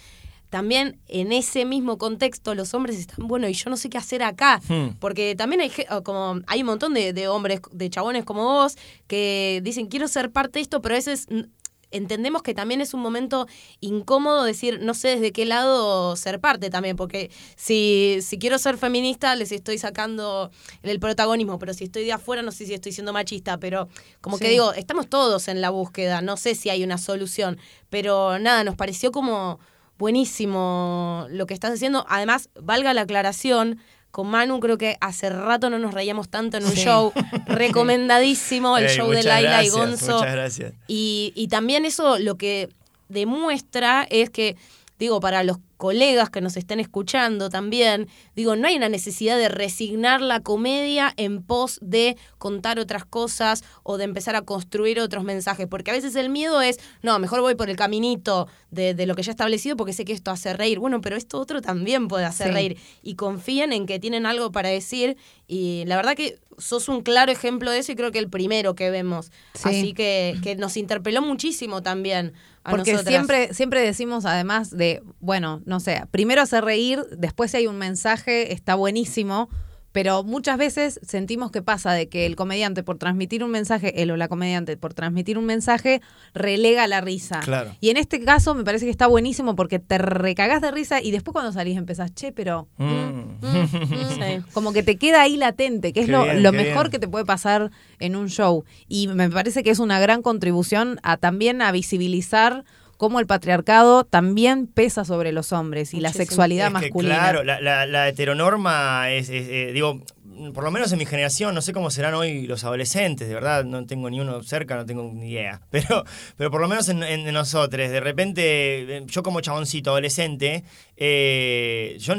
Speaker 1: también en ese mismo contexto los hombres están, bueno, y yo no sé qué hacer acá,
Speaker 3: Hmm.
Speaker 1: porque también hay, como, hay un montón de, de hombres, de chabones como vos, que dicen, quiero ser parte de esto, pero a veces entendemos que también es un momento incómodo decir, no sé desde qué lado ser parte también, porque si, si quiero ser feminista les estoy sacando el protagonismo, pero si estoy de afuera no sé si estoy siendo machista, pero como que digo, estamos todos en la búsqueda, no sé si hay una solución, pero nada, nos pareció como buenísimo lo que estás haciendo, además, valga la aclaración. Con Manu creo que hace rato no nos reíamos tanto en un
Speaker 2: Sí.
Speaker 1: show [laughs] recomendadísimo, el show de Laila
Speaker 3: gracias,
Speaker 1: y Gonzo.
Speaker 3: Muchas gracias.
Speaker 1: Y, y también eso lo que demuestra es que, digo, para los colegas que nos estén escuchando también, digo, no hay una necesidad de resignar la comedia en pos de contar otras cosas o de empezar a construir otros mensajes, porque a veces el miedo es, no, mejor voy por el caminito de, de lo que ya he establecido porque sé que esto hace reír. Bueno, pero esto otro también puede hacer
Speaker 2: Sí.
Speaker 1: reír y confíen en que tienen algo para decir y la verdad que sos un claro ejemplo de eso y creo que el primero que vemos.
Speaker 2: Sí.
Speaker 1: Así que, que nos interpeló muchísimo también a
Speaker 2: Porque
Speaker 1: nosotras.
Speaker 2: siempre, siempre decimos, además de, bueno, no sé, primero hacer reír, después si hay un mensaje, está buenísimo, pero muchas veces sentimos que pasa de que el comediante por transmitir un mensaje, él o la comediante por transmitir un mensaje, relega la risa.
Speaker 3: Claro.
Speaker 2: Y en este caso me parece que está buenísimo porque te recagás de risa y después cuando salís empezás, che, pero...
Speaker 3: Mm.
Speaker 2: mm, mm,
Speaker 1: Sí.
Speaker 2: como que te queda ahí latente, que es
Speaker 3: Qué
Speaker 2: lo,
Speaker 3: bien,
Speaker 2: lo
Speaker 3: qué
Speaker 2: mejor
Speaker 3: bien.
Speaker 2: que te puede pasar en un show. Y me parece que es una gran contribución a también a visibilizar cómo el patriarcado también pesa sobre los hombres y la sexualidad
Speaker 3: Es que,
Speaker 2: masculina.
Speaker 3: claro, la, la- la heteronorma es, es, eh, digo, por lo menos en mi generación, no sé cómo serán hoy los adolescentes, de verdad, no tengo ni uno cerca, no tengo ni idea. [laughs] Pero, pero por lo menos en, en nosotros, de repente, eh, yo como chaboncito adolescente, eh, yo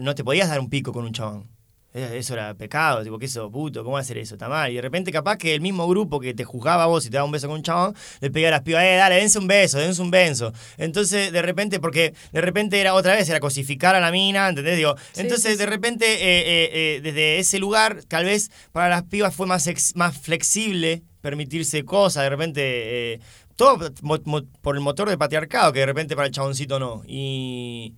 Speaker 3: no te podías dar un pico con un chabón. Eso era pecado, tipo, ¿qué eso, puto? ¿Cómo va a hacer eso? Está mal. Y de repente, capaz que el mismo grupo que te juzgaba a vos y te daba un beso con un chabón, le pedía a las pibas, eh, dale, dense un beso, dense un beso. Entonces, de repente, porque de repente era otra vez, era cosificar a la mina, ¿entendés? Digo,
Speaker 2: Sí,
Speaker 3: entonces,
Speaker 2: sí,
Speaker 3: de repente, eh, eh, eh, desde ese lugar, tal vez para las pibas fue más, ex- más flexible permitirse cosas, de repente. todo mo- mo- por el motor del patriarcado, que de repente para el chaboncito no. Y.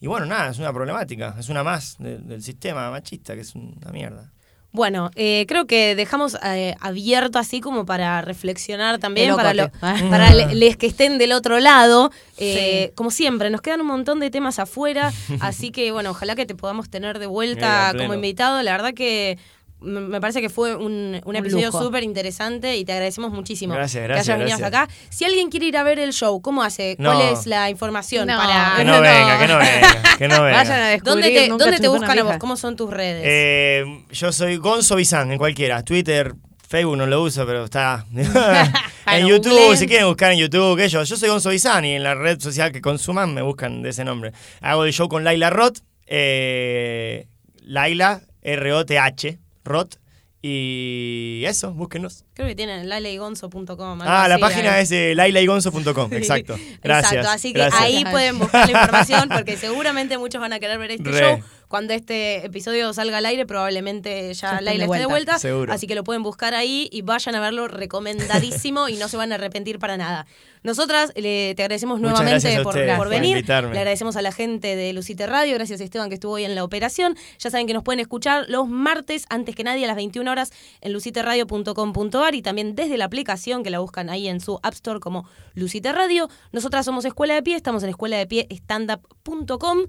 Speaker 3: y bueno, nada, es una problemática, es una más de- del sistema machista, que es una mierda.
Speaker 1: Bueno, eh, creo que dejamos eh, abierto así como para reflexionar también, para, lo- [laughs] para le- les que estén del otro lado. Eh, Como siempre, nos quedan un montón de temas afuera, así que bueno, ojalá que te podamos tener de vuelta [laughs] como invitado. La verdad que me parece que fue un, un episodio súper interesante y te agradecemos muchísimo
Speaker 3: Gracias,
Speaker 1: que
Speaker 3: gracias,
Speaker 1: hayas venido hasta acá. Si alguien quiere ir a ver el show, ¿cómo hace? ¿Cuál es la información
Speaker 2: No.
Speaker 1: para...?
Speaker 3: Que no,
Speaker 2: no.
Speaker 3: venga, que no venga, que no venga.
Speaker 2: Vayan a descubrir.
Speaker 1: ¿Dónde te, ¿dónde te buscan a vos? ¿Cómo son tus redes?
Speaker 3: Eh, yo soy Gonzo Bizán, en cualquiera. Twitter, Facebook no lo uso, pero está. [laughs] en YouTube,
Speaker 1: googleen.
Speaker 3: si quieren buscar en YouTube, que yo. Yo soy Gonzo Bizán y en la red social que consuman me buscan de ese nombre. Hago el show con Laila Roth. Eh, Laila, R-O-T-H, Roth. Y eso, búsquenos.
Speaker 1: Creo que tienen laleigonzo.com.
Speaker 3: Ah, la página es eh, lailaigonzo.com, [laughs] exacto. Gracias.
Speaker 1: Exacto, así que
Speaker 3: gracias.
Speaker 1: ahí pueden buscar la información porque seguramente muchos van a querer ver este
Speaker 3: Re.
Speaker 1: show. Cuando este episodio salga al aire, probablemente ya,
Speaker 2: Ya
Speaker 1: Laila
Speaker 2: de
Speaker 1: esté de
Speaker 2: vuelta.
Speaker 3: Seguro.
Speaker 1: Así que lo pueden buscar ahí y vayan a verlo recomendadísimo y no se van a arrepentir para nada. Nosotras le- te agradecemos
Speaker 3: Muchas
Speaker 1: nuevamente por, por
Speaker 3: por
Speaker 1: venir.
Speaker 3: invitarme.
Speaker 1: Le agradecemos a la gente de Lucite Radio, gracias a Esteban que estuvo hoy en la operación. Ya saben que nos pueden escuchar los martes, antes que nadie, a las 21 horas en luciteradio.com.ar y también desde la aplicación que la buscan ahí en su App Store como Lucite Radio. Nosotras somos Escuela de Pie, estamos en escuela de pie standup.com.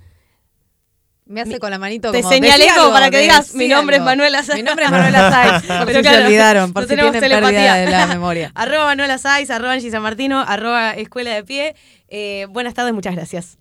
Speaker 2: Me hace con la manito
Speaker 1: Te
Speaker 2: como,
Speaker 1: señalé para que digas, mi nombre es. Manuela Sáenz.
Speaker 2: Mi nombre es Manuela [laughs] por
Speaker 1: Pero claro,
Speaker 2: se olvidaron, por
Speaker 1: no
Speaker 2: si tienen pérdida
Speaker 1: telepatía.
Speaker 2: de la memoria. [laughs]
Speaker 1: arroba Manuela Sáiz, arroba Angie San Martino, arroba Escuela de Pie. Eh, buenas tardes, muchas gracias.